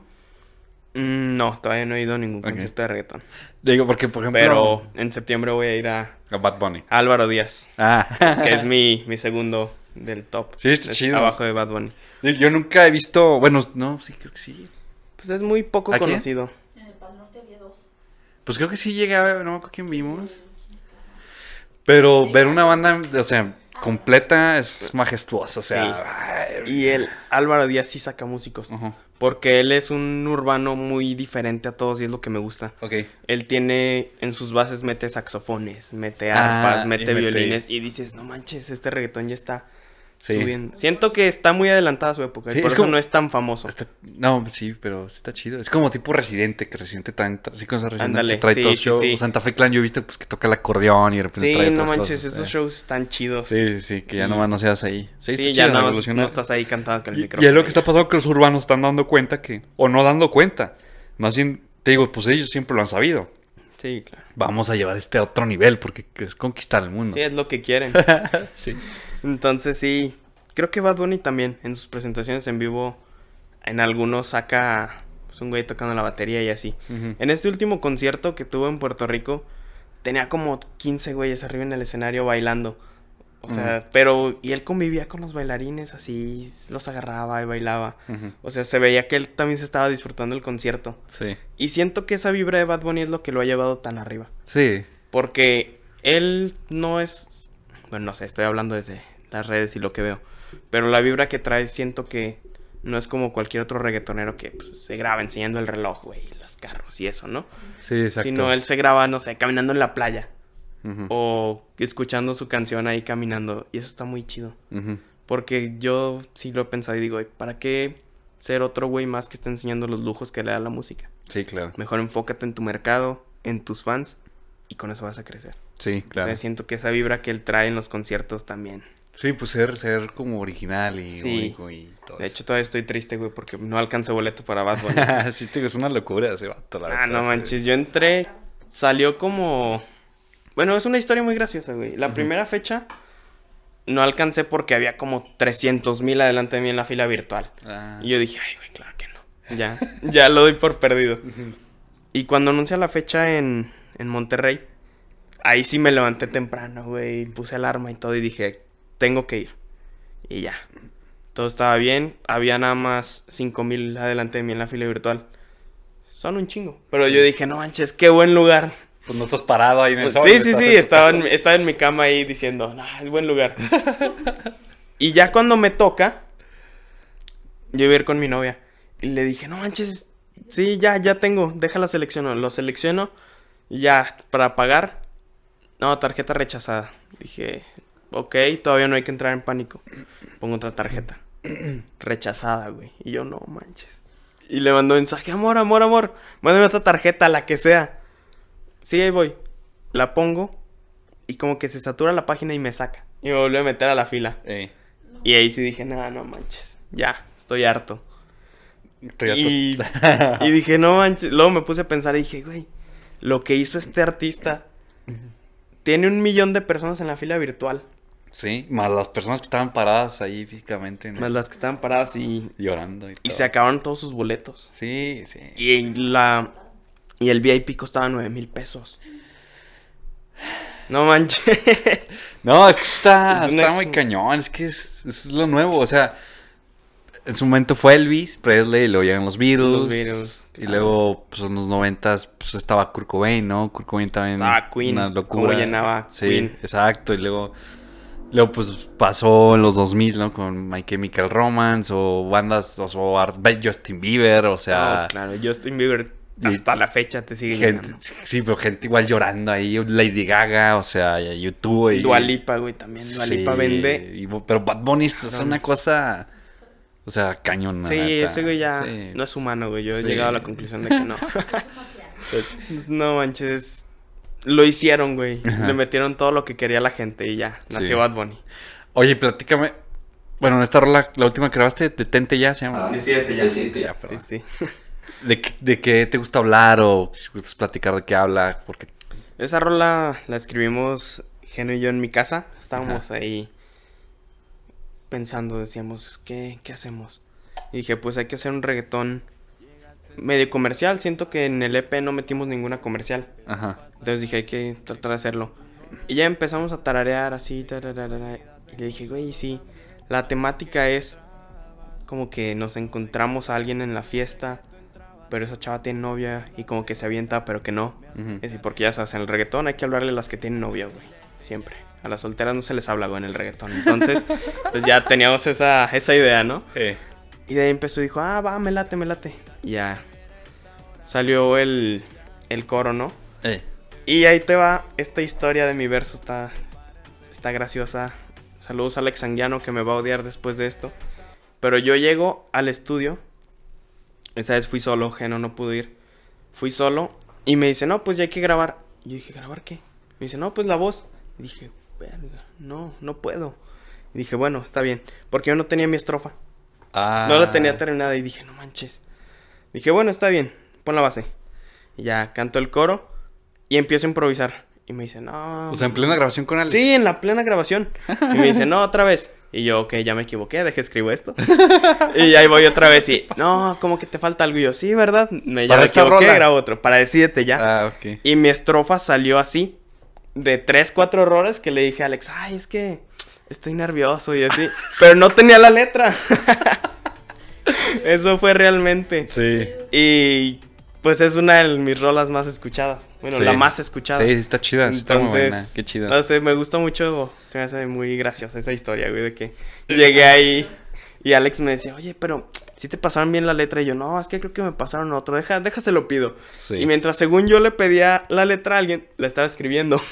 Mm, no, todavía no he ido a ningún concierto de reggaetón. Digo, porque por ejemplo... Pero en septiembre voy a ir a A Bad Bunny. Álvaro Díaz, Ah. que es mi, mi segundo del top. Sí, está Es chido. Abajo de Bad Bunny. Yo nunca he visto... Bueno, no, sí, creo que sí. Pues es muy poco ¿A quién? conocido. En el Pal Norte había dos. Pues creo que sí llegué a ver, no me acuerdo quién vimos. Pero ver una banda, o sea, completa es majestuoso, o sea... ay, Y el Álvaro Díaz sí saca músicos. Ajá. Porque él es un urbano muy diferente a todos y es lo que me gusta. Ok. Él tiene, en sus bases mete saxofones, mete Ah, arpas, mete- violines y dices, no manches, este reggaetón ya está Sí. subiendo. Siento que está muy adelantada su época Sí, y por es eso como- no es tan famoso. Está- no, sí, pero está chido. Es como tipo Residente, que Residente tra- Sí, con esa Residente Ándale, que trae sí, todo sí, show. sí. Santa Fe Clan yo he visto pues, que toca el acordeón y de repente Sí, trae no manches, cosas, esos eh. shows están chidos. Sí, sí, que ya Y- nomás no seas ahí. Sí, ya chido, no, no estás ahí cantando con el Y, micrófono. y es lo que está pasando que los urbanos están dando cuenta que, o no dando cuenta, más bien, te digo, pues ellos siempre lo han sabido. Sí, claro. Vamos a llevar este a otro nivel porque es conquistar el mundo. Sí, es lo que quieren. Sí. Entonces sí, creo que Bad Bunny también en sus presentaciones en vivo, en algunos saca pues, un güey tocando la batería y así. En este último concierto que tuvo en Puerto Rico, tenía como 15 güeyes arriba en el escenario bailando. O sea, pero... Y él convivía con los bailarines así, los agarraba y bailaba. O sea, se veía que él también se estaba disfrutando el concierto. Sí. Y siento que esa vibra de Bad Bunny es lo que lo ha llevado tan arriba. Sí. Porque él no es. Bueno, no sé, estoy hablando desde las redes y lo que veo. Pero la vibra que trae siento que no es como cualquier otro reggaetonero que pues, se graba enseñando el reloj, güey, y los carros y eso, ¿no? Sí, exacto. Sino él se graba, no sé, caminando en la playa. O escuchando su canción ahí caminando. Y eso está muy chido. Porque yo sí lo he pensado y digo, ¿para qué ser otro güey más que está enseñando los lujos que le da la música? Sí, claro. Mejor enfócate en tu mercado, en tus fans, y con eso vas a crecer. Sí, claro. Entonces siento que esa vibra que él trae en los conciertos también. Sí, pues ser, ser como original y Sí. único y todo. De hecho, todavía estoy triste, güey, porque no alcancé boleto para Bad Bunny. sí, digo, es una locura ese vato, la ah, verdad. no manches, yo entré, salió como... Bueno, es una historia muy graciosa, güey. La primera fecha no alcancé porque había como 300 mil adelante de mí en la fila virtual. Ah. Y yo dije, ay, güey, claro que no. Ya, ya lo doy por perdido. Y cuando anuncia la fecha en, en Monterrey, ahí sí me levanté temprano, güey. Puse alarma y todo y dije, tengo que ir. Y ya. Todo estaba bien. Había nada más 5 mil adelante de mí en la fila virtual. Son un chingo. Pero yo dije, no manches, qué buen lugar. Pues no estás parado ahí en el Pues, sol. sí, sí, sí. en Estaba en, estaba en mi cama ahí diciendo, no, es buen lugar. y ya cuando me toca, yo iba a ir con mi novia. Y le dije, no manches, sí, ya, ya tengo, déjala selecciono. Lo selecciono ya, para pagar. No, tarjeta rechazada. Dije, ok, todavía no hay que entrar en pánico. Pongo otra tarjeta. rechazada, güey. Y yo, no manches. Y le mandó mensaje, amor, amor, amor. Mándame otra tarjeta, la que sea. Sí, ahí voy. La pongo y como que se satura la página y me saca. Y me volvió a meter a la fila. Eh, Y ahí sí dije, no, no manches. Ya, estoy harto. tú ya Y, estás- y dije, no manches. Luego me puse a pensar y dije, güey, lo que hizo este artista tiene un millón de personas en la fila virtual. Sí, más las personas que estaban paradas ahí físicamente. ¿no? Más las que estaban paradas y, Llorando y, se acabaron todos sus boletos. Sí, sí. Y la, Y el VIP costaba 9 mil pesos. No manches. No, es que está, Es está ex- muy cañón, es que es, es lo nuevo, o sea, en su momento fue Elvis, Presley, y luego llegan los Beatles, Los Beatles, y claro. luego pues, en los noventas pues estaba Kurt Cobain, ¿no? Kurt Cobain también Estaba Queen, una locura. llenaba sí, Queen. exacto, y luego luego pues pasó en los 2000, ¿no? Con My Chemical Romance o bandas o, Justin Bieber, o sea, No, claro, Justin Bieber hasta la fecha te sigue gente, llenando. sí, pero gente igual llorando ahí, Lady Gaga, o sea, YouTube y Dua Lipa, güey, también. Dua Lipa Sí, vende. y- pero Bad Bunny es una cosa. O sea, cañón. Sí, neta. ese güey ya Sí. no es humano, güey. Yo he llegado a la conclusión de que no. no manches. Lo hicieron, güey. Ajá. Le metieron todo lo que quería la gente y ya. Nació Sí. Bad Bunny. Oye, platícame. Bueno, en esta rola, la última que grabaste, Detente ya se llama. Decídete ya. Decídete ya, Sí, perdón. sí. ¿De, qué- ¿De qué te gusta hablar o si gustas platicar de qué habla? Porque. Esa rola la escribimos Geno y yo en mi casa. Estábamos ahí pensando, decíamos, ¿qué, ¿qué hacemos? Y dije, pues hay que hacer un reggaetón medio comercial. Siento que en el EP no metimos ninguna comercial. Ajá. Entonces dije, hay que tratar de hacerlo. Y ya empezamos a tararear así, tararara, y le dije, güey, sí, la temática es como que nos encontramos a alguien en la fiesta, pero esa chava tiene novia y como que se avienta, pero que no. Ujú. Es decir, porque ya sabes, en el reggaetón hay que hablarle a las que tienen novia, güey, siempre. A las solteras no se les habla, güey, en el reggaetón. Entonces, pues ya teníamos esa, esa idea, ¿no? Eh. Y de ahí empezó y dijo, ah, va, me late, me late. Ya salió el, el coro, ¿no? Eh. Y ahí te va esta historia de mi verso, está, está graciosa. Saludos a Alex Anguiano que me va a odiar después de esto. Pero yo llego al estudio. Esa vez fui solo, Geno no pudo ir. Fui solo y me dice, no, pues ya hay que grabar. Y yo dije, ¿grabar qué? Me dice, no, pues la voz. Y dije, verga, no, no puedo. Y dije, bueno, está bien. Porque yo no tenía mi estrofa. Ah. No la tenía terminada y dije, no manches. Dije, bueno, está bien, pon la base. Y ya canto el coro y empiezo a improvisar. Y me dice, no. O sea, en plena grabación con Alex. Sí, en la plena grabación. Y me dice, no, otra vez. Y yo, ok, ya me equivoqué, deje escribo esto. y ahí voy otra vez y, no, como que te falta algo. Y yo, sí, ¿verdad? Me, ya me equivoqué, grabo otro. Para decídete ya. Ah, ok. Y mi estrofa salió así. De tres, cuatro errores que le dije a Alex, ay, es que estoy nervioso y así. Pero no tenía la letra. Eso fue realmente. Sí. Y pues es una de mis rolas más escuchadas. Bueno, Sí. la más escuchada. Sí, está chida, está muy buena. Qué chido. No sé, me gusta mucho. Se me hace muy graciosa esa historia, güey, de que llegué ahí y Alex me decía, oye, pero si te pasaron bien la letra. Y yo, no, es que creo que me pasaron otro. Deja, déjaselo pido. Sí. Y mientras según yo le pedía la letra a alguien, la estaba escribiendo.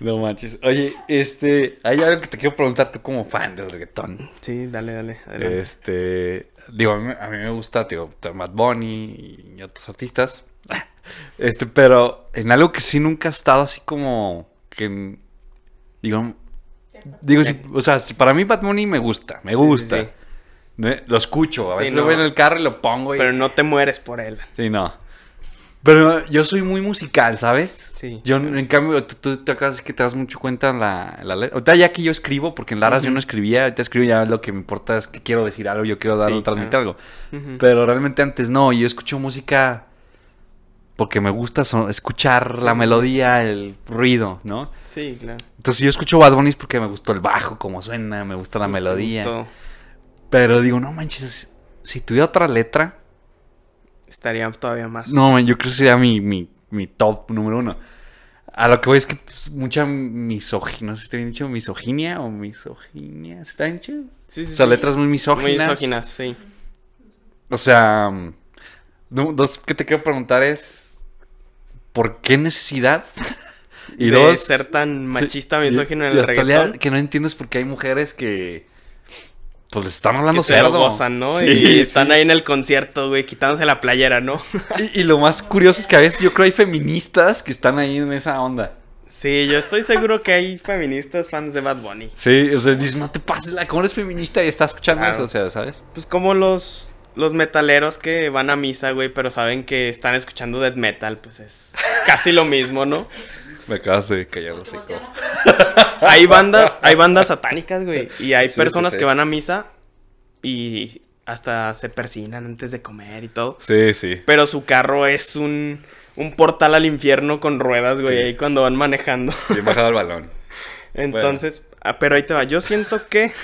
No manches. Oye, este. Hay algo que te quiero preguntar tú como fan del reggaetón. sí, dale, dale. adelante. Este. Digo, a mí, a mí me gusta, digo, Matt Bunny y otros artistas. Este, pero en algo que sí nunca ha estado así como. Que. Digo. Digo, sí, o sea, si para mí Bad Bunny me gusta, me Sí, gusta. sí, sí. Me- Lo escucho, a veces no. lo veo en el carro y lo pongo y. Pero no te mueres por él. Sí, no. Pero yo soy muy musical, ¿sabes? Sí. Yo, en cambio, tú, te acabas que te das mucho cuenta en la, la letra. Ahorita ya que yo escribo, porque en Laras yo no escribía, ahorita escribo ya lo que me importa es que quiero decir algo, yo quiero dar Sí, transmitir claro. algo. Pero realmente antes no, yo escucho música porque me gusta son- escuchar la melodía, el ruido, ¿no? Sí, claro. Entonces yo escucho Bad Bunny es porque me gustó el bajo, cómo suena, me gusta la Sí, melodía. gustó. Pero digo, no manches, si tuviera otra letra, Estaría todavía más. No, man, yo creo que sería mi, mi, mi top número uno. A lo que voy es que pues, mucha misoginia, no sé si está bien dicho, misoginia o misoginia, ¿está bien dicho? Sí, sí, O sea, sí. letras muy misóginas. Muy misóginas, sí. O sea, dos que te quiero preguntar es, ¿por qué necesidad? y de dos, ser tan machista, misógino en el reggaetón. que no entiendes por qué hay mujeres que, pues, les están hablando que se lo cerdo. gozan, ¿no? Sí, y están sí. ahí en el concierto, güey, quitándose la playera, ¿no? Y, y lo más curioso es que a veces yo creo hay feministas que están ahí en esa onda. sí, yo estoy seguro que hay feministas fans de Bad Bunny. Sí, o sea, dices, no te pases la, ¿cómo eres feminista y estás escuchando Claro. eso? O sea, ¿sabes? Pues como los, los metaleros que van a misa, güey, pero saben que están escuchando death metal, pues es casi lo mismo, ¿no? Me acabas de callar los seco. Hay bandas, hay bandas satánicas, güey, y hay Sí, personas sí, sí. que van a misa y hasta se persinan antes de comer y todo. Sí, sí. Pero su carro es un, un portal al infierno con ruedas, güey, Sí. ahí cuando van manejando. Bien bajado el balón. Entonces, ah, pero ahí te va. Yo siento que.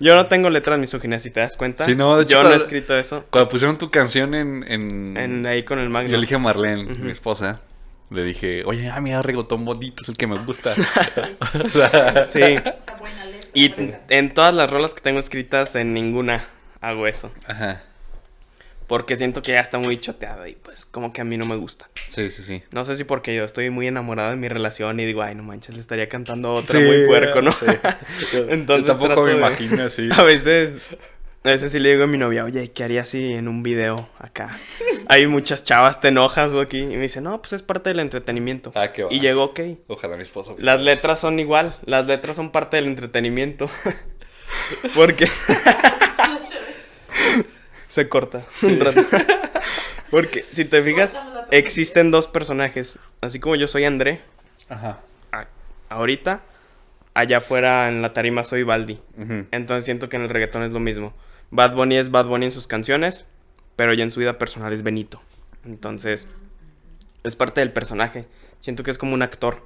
yo no tengo letras misóginas, si te das cuenta. Sí, no, de hecho, yo no he escrito eso. Cuando pusieron tu canción en... en... En, ahí con el magno. Yo le dije a Marlene, mi esposa, le dije, oye, ah, mira, reggaetón bonito es el que me gusta. O sea, Sí. Esa buena letra. Y en todas las rolas que tengo escritas, en ninguna hago eso. Ajá. Porque siento que ya está muy choteado y pues como que a mí no me gusta. Sí, sí, sí. No sé si porque yo estoy muy enamorado de mi relación y digo, ay, no manches, le estaría cantando Sí, muy puerco, ¿no? sí. Entonces Yo tampoco trato me de- imagino así. A veces, a veces sí le digo a mi novia, oye, ¿qué haría si en un video acá? Hay muchas chavas, te enojas o aquí. Y me dice, no, pues es parte del entretenimiento. Ah, qué va. y llegó, ok. Ojalá mi esposa. Las letras son igual, las letras son parte del entretenimiento. Porque se corta un rato. Porque si te fijas, existen dos personajes. Así como yo soy André, Ajá. a- ahorita, allá afuera en la tarima soy Baldi. Entonces siento que en el reggaetón es lo mismo. Bad Bunny es Bad Bunny en sus canciones, pero ya en su vida personal es Benito. Entonces, es parte del personaje. Siento que es como un actor.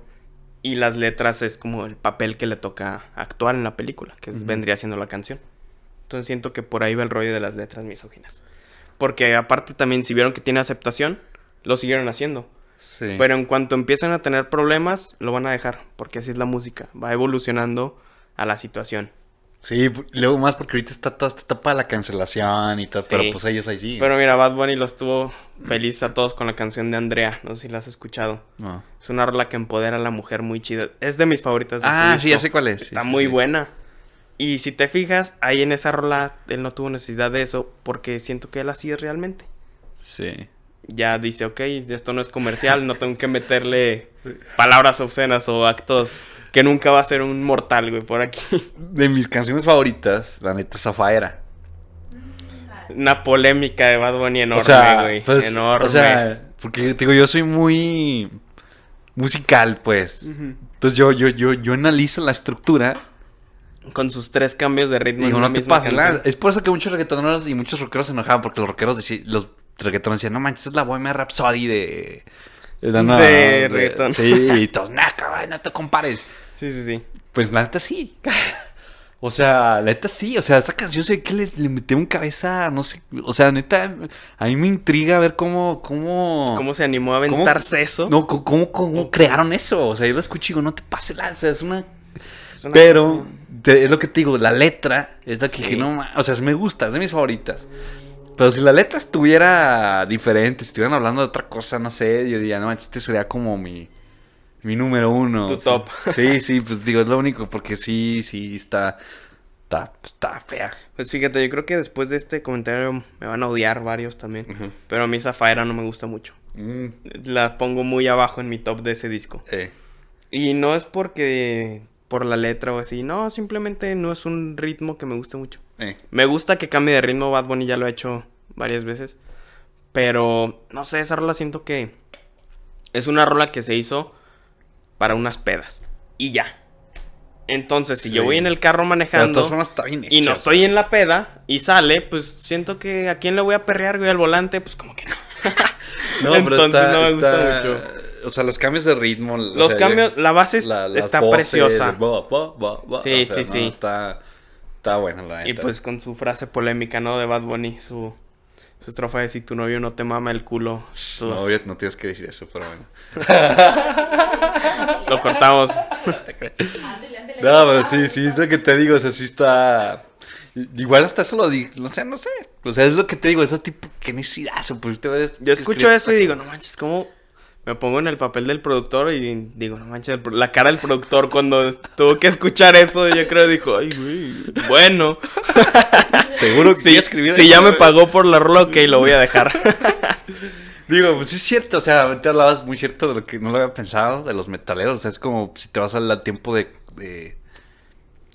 Y las letras es como el papel que le toca actuar en la película, que es- vendría siendo la canción. Entonces siento que por ahí va el rollo de las letras misóginas. Porque aparte también, si vieron que tiene aceptación, lo siguieron haciendo. Sí. Pero en cuanto empiezan a tener problemas, lo van a dejar. Porque así es la música. Va evolucionando a la situación. Sí, luego más porque ahorita está toda esta etapa de la cancelación y Sí. pero pues ellos ahí sí. Pero mira, Bad Bunny los tuvo feliz a todos con la canción de Andrea. No sé si la has escuchado. No. Es una rola que empodera a la mujer muy chida. Es de mis favoritas. de su Ah, sí, ya sé cuál es. Está sí, muy buena. Y si te fijas, ahí en esa rola él no tuvo necesidad de eso porque siento que él así es realmente. Sí. Ya dice, ok, esto no es comercial, no tengo que meterle palabras obscenas o actos que nunca va a ser un mortal, güey, por aquí. De mis canciones favoritas, la neta, Zafaera. Una polémica de Bad Bunny enorme, o sea, güey. pues, enorme. O sea, porque te digo, yo soy muy musical, pues. Entonces yo, yo, yo, yo analizo la estructura Con sus tres cambios de ritmo. y una no te canción. la- Es por eso que muchos reggaetoneros y muchos rockeros se enojaban porque los rockeros decían, los reggaetoneros decían, no manches, es la Bohemia Rhapsody de... De, no, De reggaetón. Sí, y todos, no, cabrón, no te compares. Sí, sí, sí. Pues la neta sí. O sea, la neta sí. O sea, esa canción ve que le, le metió en cabeza, no sé. O sea, neta, a mí me intriga ver cómo. ¿Cómo, ¿Cómo se animó a aventarse eso? No, co- cómo, cómo crearon eso? O sea, yo lo escucho y digo, no te pases la. O sea, es una. Pero, te- es lo que te digo, la letra es la que Sí. dije, no, o sea, me gusta, es de mis favoritas. Pero si la letra estuviera diferente, si estuvieran hablando de otra cosa, no sé, yo diría, no, manches, este sería como mi, mi número uno. Tu o sea, top. Sí, sí, pues digo, es lo único, porque sí, sí, está, está, está fea. Pues fíjate, yo creo que después de este comentario me van a odiar varios también. Pero a mí Zafaera no me gusta mucho. Mm, La pongo muy abajo en mi top de ese disco. eh, Y no es porque por la letra o así, no, simplemente no es un ritmo que me guste mucho. eh. Me gusta que cambie de ritmo, Bad Bunny ya lo ha hecho varias veces. Pero, no sé, esa rola siento que es una rola que se hizo para unas pedas. Y ya. Entonces, si yo voy en el carro de manejando todas formas está bien y no estoy en la peda y sale, pues siento que a quién le voy a perrear, güey, al volante, pues como que no. No, pero Entonces está- no me gusta está- mucho. O sea, los cambios de ritmo. o Los sea, cambios, la base la- está voces, preciosa. bo- bo- bo- bo- Sí, o sea, sí, no, sí. Está, está buena la neta. Y pues con su frase polémica, ¿no? De Bad Bunny, su, su estrofa de si tu novio no te mama el culo. No, no tienes que decir eso, pero bueno. Lo cortamos. No, pero sí, sí, es lo que te digo, o sea, sí está... Igual hasta eso lo digo, o sea, no sé. O sea, es lo que te digo, ese tipo, qué necesidad, eso, pues te ves... Yo escucho eso y digo, no manches, ¿cómo? Me pongo en el papel del productor y digo, no manches, la cara del productor cuando tuvo que escuchar eso, yo creo dijo, ay, güey, bueno. Seguro que Si, ya escribí si ya me pagó por la rola, ok, lo voy a dejar. Digo, pues sí es cierto, o sea, te hablabas muy cierto de lo que no lo había pensado, de los metaleros, o sea, es como si te vas al al tiempo de, de,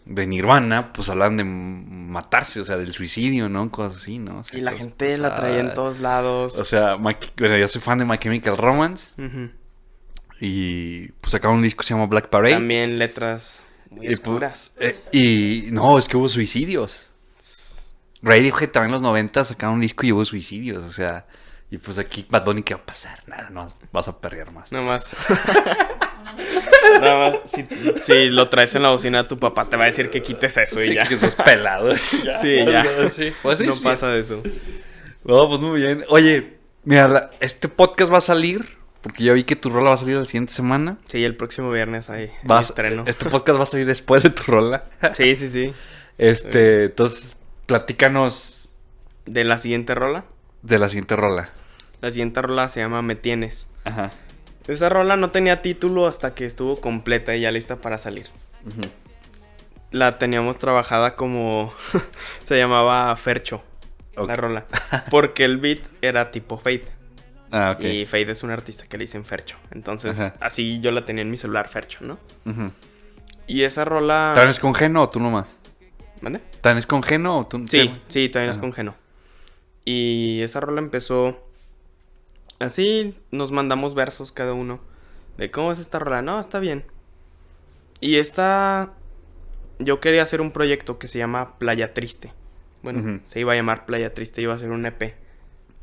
de Nirvana, pues hablan de matarse, o sea, del suicidio, ¿no? Cosas así, ¿no? O sea, Y la gente la traía en todos lados. O sea, My- bueno, yo soy fan de My Chemical Romance y pues sacaron un disco que se llama Black Parade. También letras muy Y, pu- oscuras. eh, y no, es que hubo suicidios. Radiohead también en los 90 sacaron un disco y hubo suicidios, o sea, y pues aquí Bad Bunny, ¿qué va a pasar? Nada, no, vas a perrear más. Nada más. Nada más, si, si lo traes en la bocina, tu papá te va a decir que quites eso y Sí, ya. que sos pelado. Sí, ya. Sí, pues sí, no pasa de eso. No, pues muy bien. Oye, mira, este podcast va a salir, porque ya vi que tu rola va a salir la siguiente semana. Sí, el próximo viernes ahí. Vas, estreno. este podcast va a salir después de tu rola. Sí, sí, sí. Este, entonces, platícanos De la siguiente rola. de la siguiente rola. La siguiente rola se llama Me Tienes. Ajá. Esa rola no tenía título hasta que estuvo completa y ya lista para salir. La teníamos trabajada como... se llamaba Fercho. La rola. Porque el beat era tipo Fade. Ah, ok. Y Fade es un artista que le dicen Fercho. Entonces, Ajá. así yo la tenía en mi celular, Fercho, ¿no? Y esa rola... ¿También es con Geno o tú nomás? ¿Mande? ¿También es con Geno o tú? Sí, sí, también es con Geno. Y esa rola empezó así, nos mandamos versos cada uno. De cómo es esta rola. No, está bien. Y esta, yo quería hacer un proyecto que se llama Playa Triste. Bueno, se iba a llamar Playa Triste, iba a ser un EP.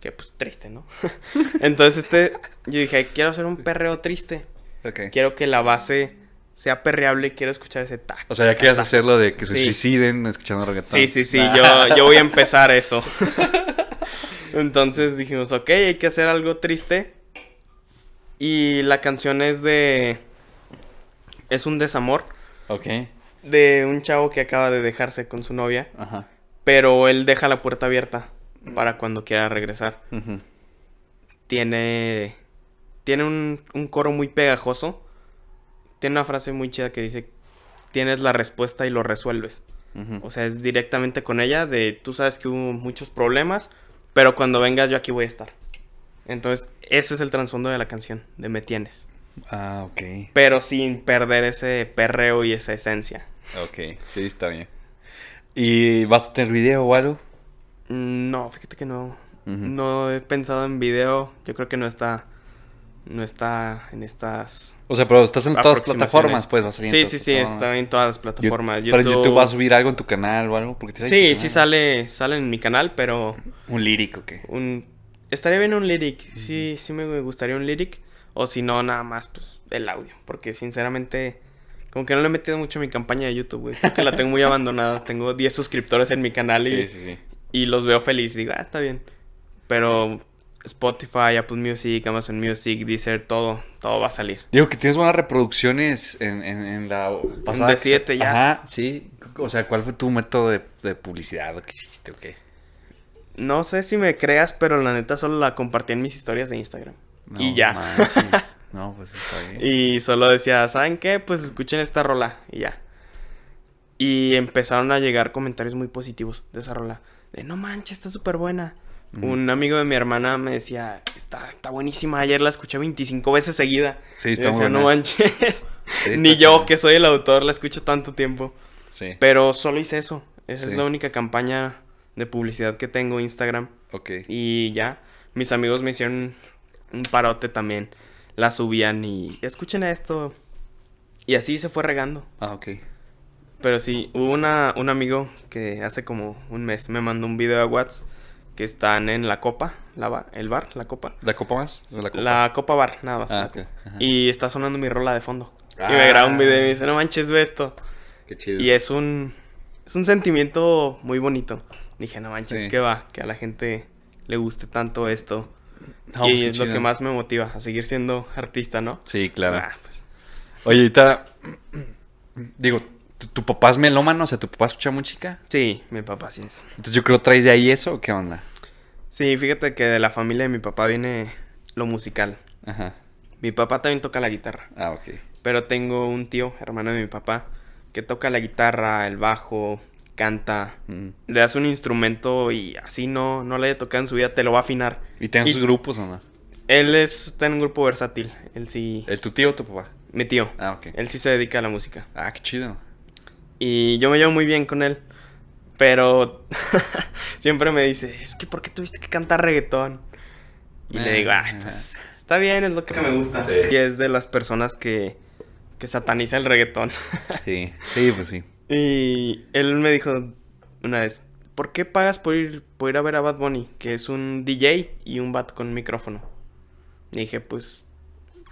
Que pues triste, ¿no? Entonces este, yo dije, quiero hacer un perreo triste. Ok. Quiero que la base sea perreable y quiero escuchar ese tac. O sea, ya quieres hacerlo de que se Sí. suiciden escuchando reggaetón. Sí, sí, sí, yo, yo voy a empezar eso. Entonces dijimos, ok, hay que hacer algo triste. Y la canción es de... Es un desamor Ok. de un chavo que acaba de dejarse con su novia, Ajá. pero él deja la puerta abierta para cuando quiera regresar. Ujú. Tiene... Tiene un, un coro muy pegajoso. Tiene una frase muy chida que dice, tienes la respuesta y lo resuelves. O sea, es directamente con ella de tú sabes que hubo muchos problemas, pero cuando vengas yo aquí voy a estar. Entonces, ese es el trasfondo de la canción, de Me Tienes. Ah, ok. Pero sin perder ese perreo y esa esencia. Ok, sí, está bien. ¿Y vas a tener video o algo? Mm, No, fíjate que no. No he pensado en video. Yo creo que no está. No está en estas. O sea, pero estás en todas las plataformas, pues va a salir Sí, sí, sí, está en todas las plataformas. Pero en YouTube vas a subir algo en tu canal o algo. Porque Sí, sí sale, sale en mi canal, pero Un lírico, ¿qué? un estaría bien un lyric sí sí me gustaría un lyric o si no nada más pues el audio porque sinceramente como que no le he metido mucho a mi campaña de YouTube güey creo que la tengo muy abandonada tengo 10 suscriptores en mi canal y, Sí, sí, sí. y los veo feliz digo ah está bien pero Spotify Apple Music Amazon Music Deezer todo todo va a salir Digo que tienes buenas reproducciones en, en, en la pasada. de siete ya. Ajá, sí. O sea, ¿cuál fue tu método de, de publicidad o qué hiciste o qué? no sé si me creas pero la neta solo la compartí en mis historias de Instagram No y ya manches. No, pues está bien. Y solo decía, ¿saben qué? Pues escuchen esta rola y ya. Y empezaron a llegar comentarios muy positivos de esa rola. De, no manches, está súper buena. Un amigo de mi hermana me decía, está, está buenísima. Ayer la escuché 25 veces seguida. Sí, Y está yo decía, no manches. Sí, Ni yo, que soy el autor, la escucho tanto tiempo. Sí. Pero solo hice eso. Esa Sí. es la única campaña de publicidad que tengo en Instagram. Ok. Y ya, mis amigos me hicieron un parote también. La subían y escuchen esto. Y así se fue regando. Ah, ok. Pero sí, hubo una, un amigo que hace como un mes me mandó un video a WhatsApp que están en la copa, la bar, el bar, la copa. ¿La copa más? ¿O la copa? La copa bar, nada más. Ah. Y está sonando mi rola de fondo. Y Ah. me graba un video y me dice, no manches, ve esto. Qué chido. Y es un, es un sentimiento muy bonito. Dije, no manches, Sí. que va, que a la gente le guste tanto esto. No, y pues, es lo que más me motiva a seguir siendo artista, ¿no? Sí, claro. Ah, pues, Oye, ahorita. Digo, ¿tu, tu papá es melómano? O sea, ¿tu papá escucha música? sí, mi papá sí es. Entonces yo creo traes de ahí eso o qué onda? Sí, fíjate que de la familia de mi papá viene lo musical. Ajá. Mi papá también toca la guitarra. Ah, ok. Pero tengo un tío, hermano de mi papá, que toca la guitarra, el bajo, canta. Mm. Le das un instrumento y así no, no le haya tocado en su vida, te lo va a afinar. ¿Y tienes Y- sus grupos o no? Él es, está en un grupo versátil. Él sí. ¿El tu tío o tu papá? Mi tío. Ah, ok. Él sí se dedica a la música. Ah, qué chido. Y yo me llevo muy bien con él. Pero siempre me dice, es que ¿por qué tuviste que cantar reggaetón? Y le digo, ay, pues está bien, es lo que me gusta. Sí. Y es de las personas que que sataniza el reggaetón. Sí, sí, pues sí. Y él me dijo una vez, ¿por qué pagas por ir, por ir a ver a Bad Bunny? Que es un DJ y un bat con micrófono. Y dije, pues,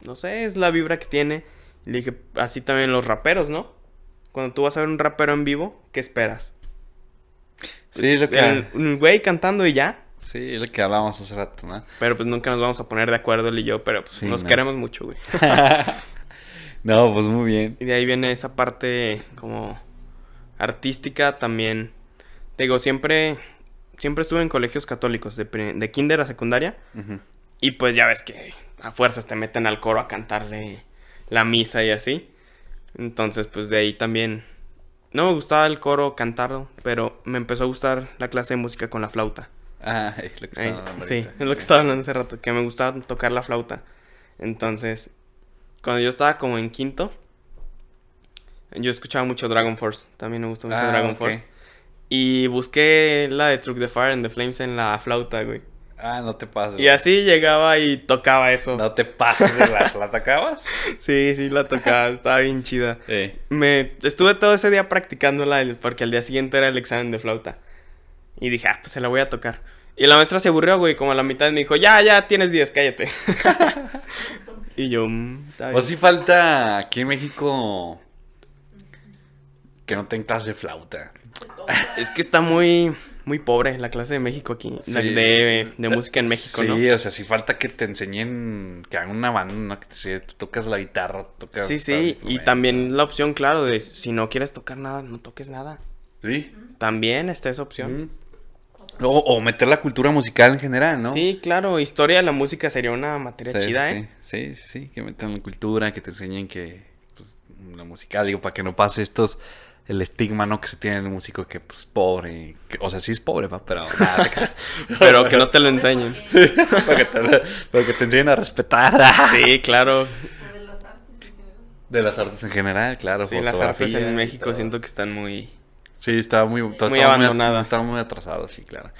no sé, es la vibra que tiene. Y le dije, así también los raperos, ¿no? Cuando tú vas a ver un rapero en vivo, ¿qué esperas? Sí, es lo que, El, un güey cantando y ya. sí, es lo que hablábamos hace rato, ¿no? Pero pues nunca nos vamos a poner de acuerdo él y yo, pero pues, Sí, nos no. queremos mucho, güey. No, pues muy bien. Y de ahí viene esa parte como artística también. Te digo, siempre, siempre estuve en colegios católicos, de, de kinder a secundaria. Y pues ya ves que a fuerzas te meten al coro a cantarle la misa y así. Entonces, pues de ahí también... No me gustaba el coro cantarlo, pero me empezó a gustar la clase de música con la flauta. Ah, es lo que estaba hablando sí, ahorita. es lo que estaba hablando hace rato, que me gustaba tocar la flauta. Entonces, cuando yo estaba como en quinto, yo escuchaba mucho Dragon Force. También me gustó mucho Ah, Dragon. Force. Y busqué la de Truck the Fire and the Flames en la flauta, güey. Ah, no te pases. Y así llegaba y tocaba eso. No te pases las. ¿La atacabas? Sí, sí, la tocaba, estaba bien chida. Eh. Me estuve todo ese día practicándola porque al día siguiente era el examen de flauta. Y dije, ah, pues se la voy a tocar. Y la maestra se aburrió, güey, como a la mitad me dijo, ya, ya, tienes 10, cállate. y yo, "Mm, O bien". sí falta aquí en México que no tengan clase de flauta. Es que está muy, muy pobre la clase de México aquí, Sí. de, de música en México, sí, ¿no? o sea, sí falta que te enseñen, que hagan una banda, ¿no? Que te enseñen, tú tocas la guitarra, tocas... Sí, sí, y también la opción, claro, de si no quieres tocar nada, no toques nada. Sí. También está esa opción. O, o meter la cultura musical en general, ¿no? Sí, claro, historia de la música sería una materia Sí, chida, sí, ¿eh? Sí, sí, sí, que metan la cultura, que te enseñen que pues, la musical, digo, para que no pase estos el estigma, ¿no? Que se tiene del músico que pues pobre, que- o sea, sí es pobre, va, pero nada, te. Pero que no te lo enseñen. para, que te, para que te enseñen a respetar Sí, claro. O de las artes en general. de las artes en general, claro, Sí, las artes en México siento que están muy... Sí, estaba muy, estaba Muy muy abandonadas. Estaba muy atrasado, sí, claro.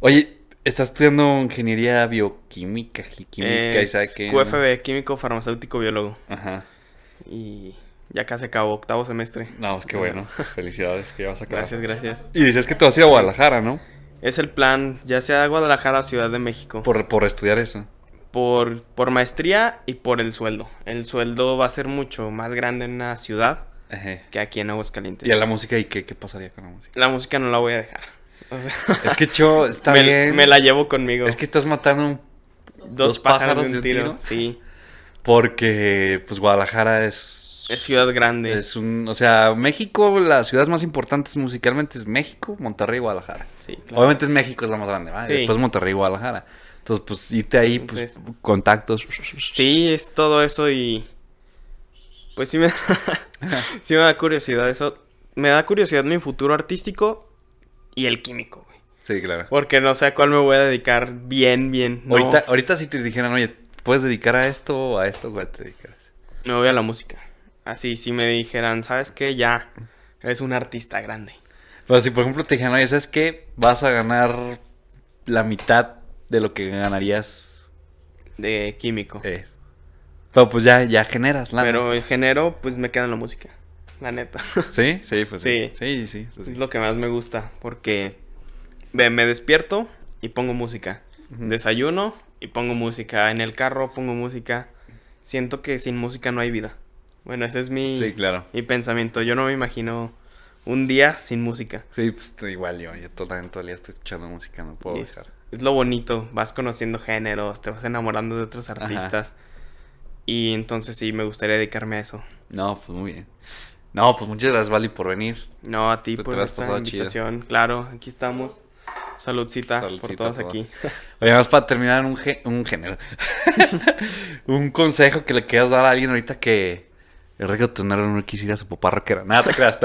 Oye, estás estudiando ingeniería bioquímica, química. QFB, químico, farmacéutico, biólogo. Ajá. Y ya casi acabó, octavo semestre. No, es que bueno. Felicidades que ya vas a acabar. Gracias, gracias. Y dices que te vas a ir a Guadalajara, ¿no? Es el plan, ya sea Guadalajara o Ciudad de México. Por, por estudiar eso. Por, por maestría y por el sueldo. El sueldo va a ser mucho más grande en una ciudad Ajá. que aquí en Aguascalientes. Y a la música, ¿y qué, qué pasaría con la música? La música no la voy a dejar. O sea, Es que, Cho, está me, bien. me la llevo conmigo. Es que estás matando un- Dos, pájaros, de un tiro. Sí, Porque, pues, Guadalajara es... es ciudad grande. Es un... O sea, México, las ciudades más importantes musicalmente es México, Monterrey y Guadalajara. Sí, claro. Obviamente es México, es la más grande, ¿vale? Sí. Después Monterrey y Guadalajara. Entonces, pues, irte ahí, pues, contactos. Sí, es todo eso y... Pues sí me, sí me da curiosidad eso. Me da curiosidad mi futuro artístico y el químico, güey. Sí, claro. Porque no sé a cuál me voy a dedicar bien, bien. No, Ahorita, ahorita si te dijeran, oye, ¿puedes dedicar a esto o a esto? ¿Cuál te dedicas? me voy a la música. Así, si me dijeran, ¿sabes qué? Ya, eres un artista grande. Pero si, por ejemplo, te dijeran, oye, ¿sabes qué? Vas a ganar la mitad de lo que ganarías. De químico. eh, Pero pues ya, ya generas lana. Pero en género, pues me queda en la música. La neta. Sí, sí, pues sí. Sí. Sí, sí. pues sí. Es lo que más me gusta. Porque ve, me despierto y pongo música. Desayuno y pongo música. En el carro pongo música. Siento que sin música no hay vida. Bueno, ese es mi, Sí, claro. mi pensamiento. Yo no me imagino un día sin música. Sí, pues igual yo, yo todo, todo el día estoy escuchando música, no puedo es, dejar. es lo bonito. Vas conociendo géneros, te vas enamorando de otros Ajá. artistas. Y entonces sí, me gustaría dedicarme a eso. No, pues muy bien. No, pues muchas gracias, Vali, por venir. No, a ti por esta chido. invitación. Claro, aquí estamos. Saludcita, por todos por- aquí. Oye, más para terminar, un, un género. un consejo que le quieras dar a alguien ahorita que el reggaetonero no quisiera su papá rockera. Nada, te creas.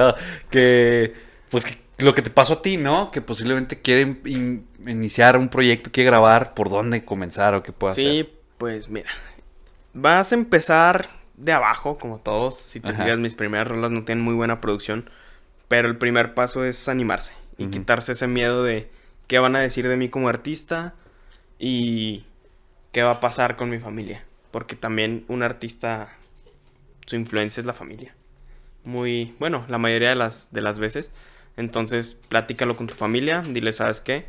Que, pues, que lo que te pasó a ti, ¿no? Que posiblemente quiere in- iniciar un proyecto, quiere grabar, ¿por dónde comenzar o qué puede hacer? Sí, pues mira. Vas a empezar de abajo, como todos. Si te Ajá. fijas, mis primeras rolas no tienen muy buena producción. Pero el primer paso es animarse y quitarse ese miedo de qué van a decir de mí como artista y qué va a pasar con mi familia. Porque también un artista su influencia es la familia. Muy, bueno, la mayoría de las, de las veces. Entonces, platícalo con tu familia, dile, ¿sabes qué?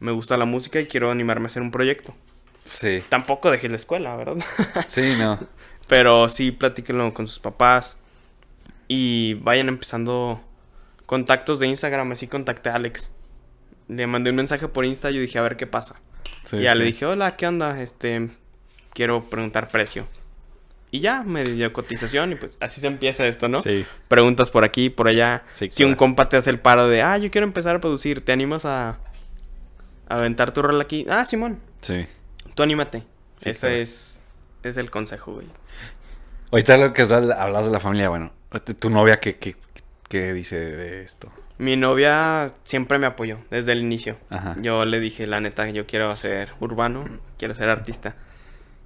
Me gusta la música y quiero animarme a hacer un proyecto. Sí. Tampoco dejes la escuela, ¿verdad? Sí, no. Pero sí, platíquenlo con sus papás. Y vayan empezando contactos de Instagram. Así contacté a Alex. Le mandé un mensaje por Insta y yo dije, a ver qué pasa. Sí, y ya sí. le dije, hola, ¿qué onda? Este, quiero preguntar precio. Y ya, me dio cotización y pues así se empieza esto, ¿no? Sí. Preguntas por aquí, por allá. Sí, si un compa te hace el paro de, ah, yo quiero empezar a producir, ¿te animas a, a aventar tu rol aquí? Ah, Simón, Sí. tú anímate. Sí, Ese claro. es, es el consejo, güey. Ahorita lo que hablas de la familia, bueno, tu novia, ¿qué, qué, qué dice de esto? Mi novia siempre me apoyó desde el inicio. Ajá. Yo le dije, la neta, yo quiero ser urbano, quiero ser artista.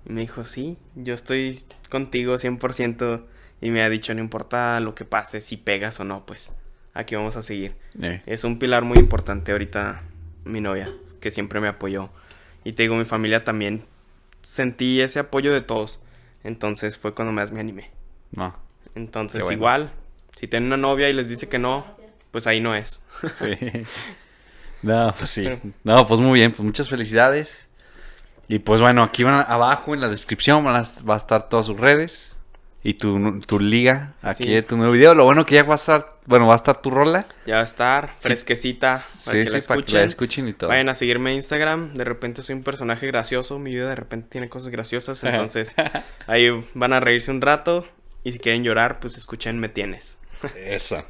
Y me dijo, sí, yo estoy contigo 100%. Y me ha dicho, no importa lo que pase, si pegas o no, pues aquí vamos a seguir. Eh, Es un pilar muy importante ahorita mi novia, que siempre me apoyó. Y te digo, mi familia también sentí ese apoyo de todos. Entonces fue cuando más me animé. no. Entonces bueno. igual, si tienen una novia y les dice que no, pues ahí no es. Sí. No, pues sí. No, pues muy bien, pues muchas felicidades. Y pues bueno, aquí van abajo en la descripción van a, va a estar todas sus redes y tu, tu liga aquí Sí. de tu nuevo video. Lo bueno que ya va a estar, bueno, va a estar tu rola. Ya va a estar fresquecita para Sí, que sí, la para que la escuchen y todo. Vayan a seguirme en Instagram. De repente soy un personaje gracioso. Mi vida de repente tiene cosas graciosas. Entonces ahí van a reírse un rato. Y si quieren llorar, pues escuchen Me Tienes. Eso.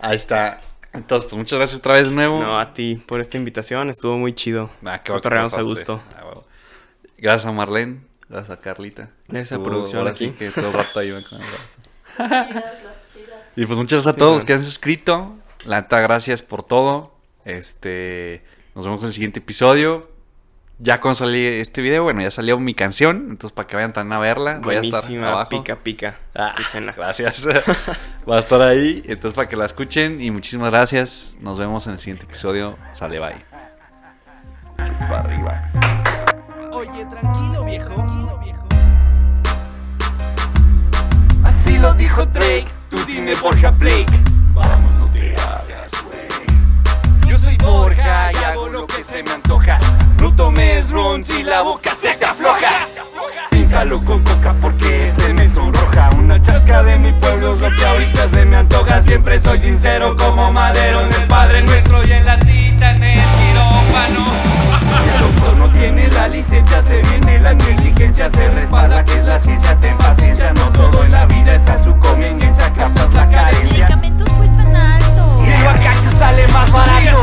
Ahí está. Entonces, pues muchas gracias otra vez de nuevo. No, a ti por esta invitación. Estuvo muy chido. Ah, qué a gusto. Gracias a Marlene, gracias a Carlita. Esa Estuvo producción ahora aquí. sí que todo el rato ahí me con el brazo. Chidas, las chidas. Y pues muchas gracias a todos los que han suscrito. La neta, gracias por todo. Este, nos vemos en el siguiente episodio. Ya cuando salí este video, bueno, ya salió mi canción. Entonces, para que vayan también a verla, voy a estar Buenísima. abajo. Pica, pica. Ah, gracias. Va a estar ahí. Entonces, para que la escuchen. Y muchísimas gracias. Nos vemos en el siguiente episodio. Sale, bye. Es para arriba. Tranquilo, viejo. Tranquilo, viejo. Así lo dijo Drake, tú dime Borja Blake. Vamos, no te hagas, güey. Yo soy Borja y hago lo que se me antoja. No tomes ron si la boca se te afloja. Píntalo con coca porque se me sonroja. Una chasca de mi pueblo es que ahorita se me antoja. Siempre soy sincero como madero en el Padre Nuestro y en la cita en el quirófano. El doctor no tiene la licencia, se viene la negligencia, se respalda que es la ciencia, ten paciencia, no todo en la vida es a su conveniencia, captas la carencia. Los medicamentos cuestan alto. Y el bacacho sale más barato.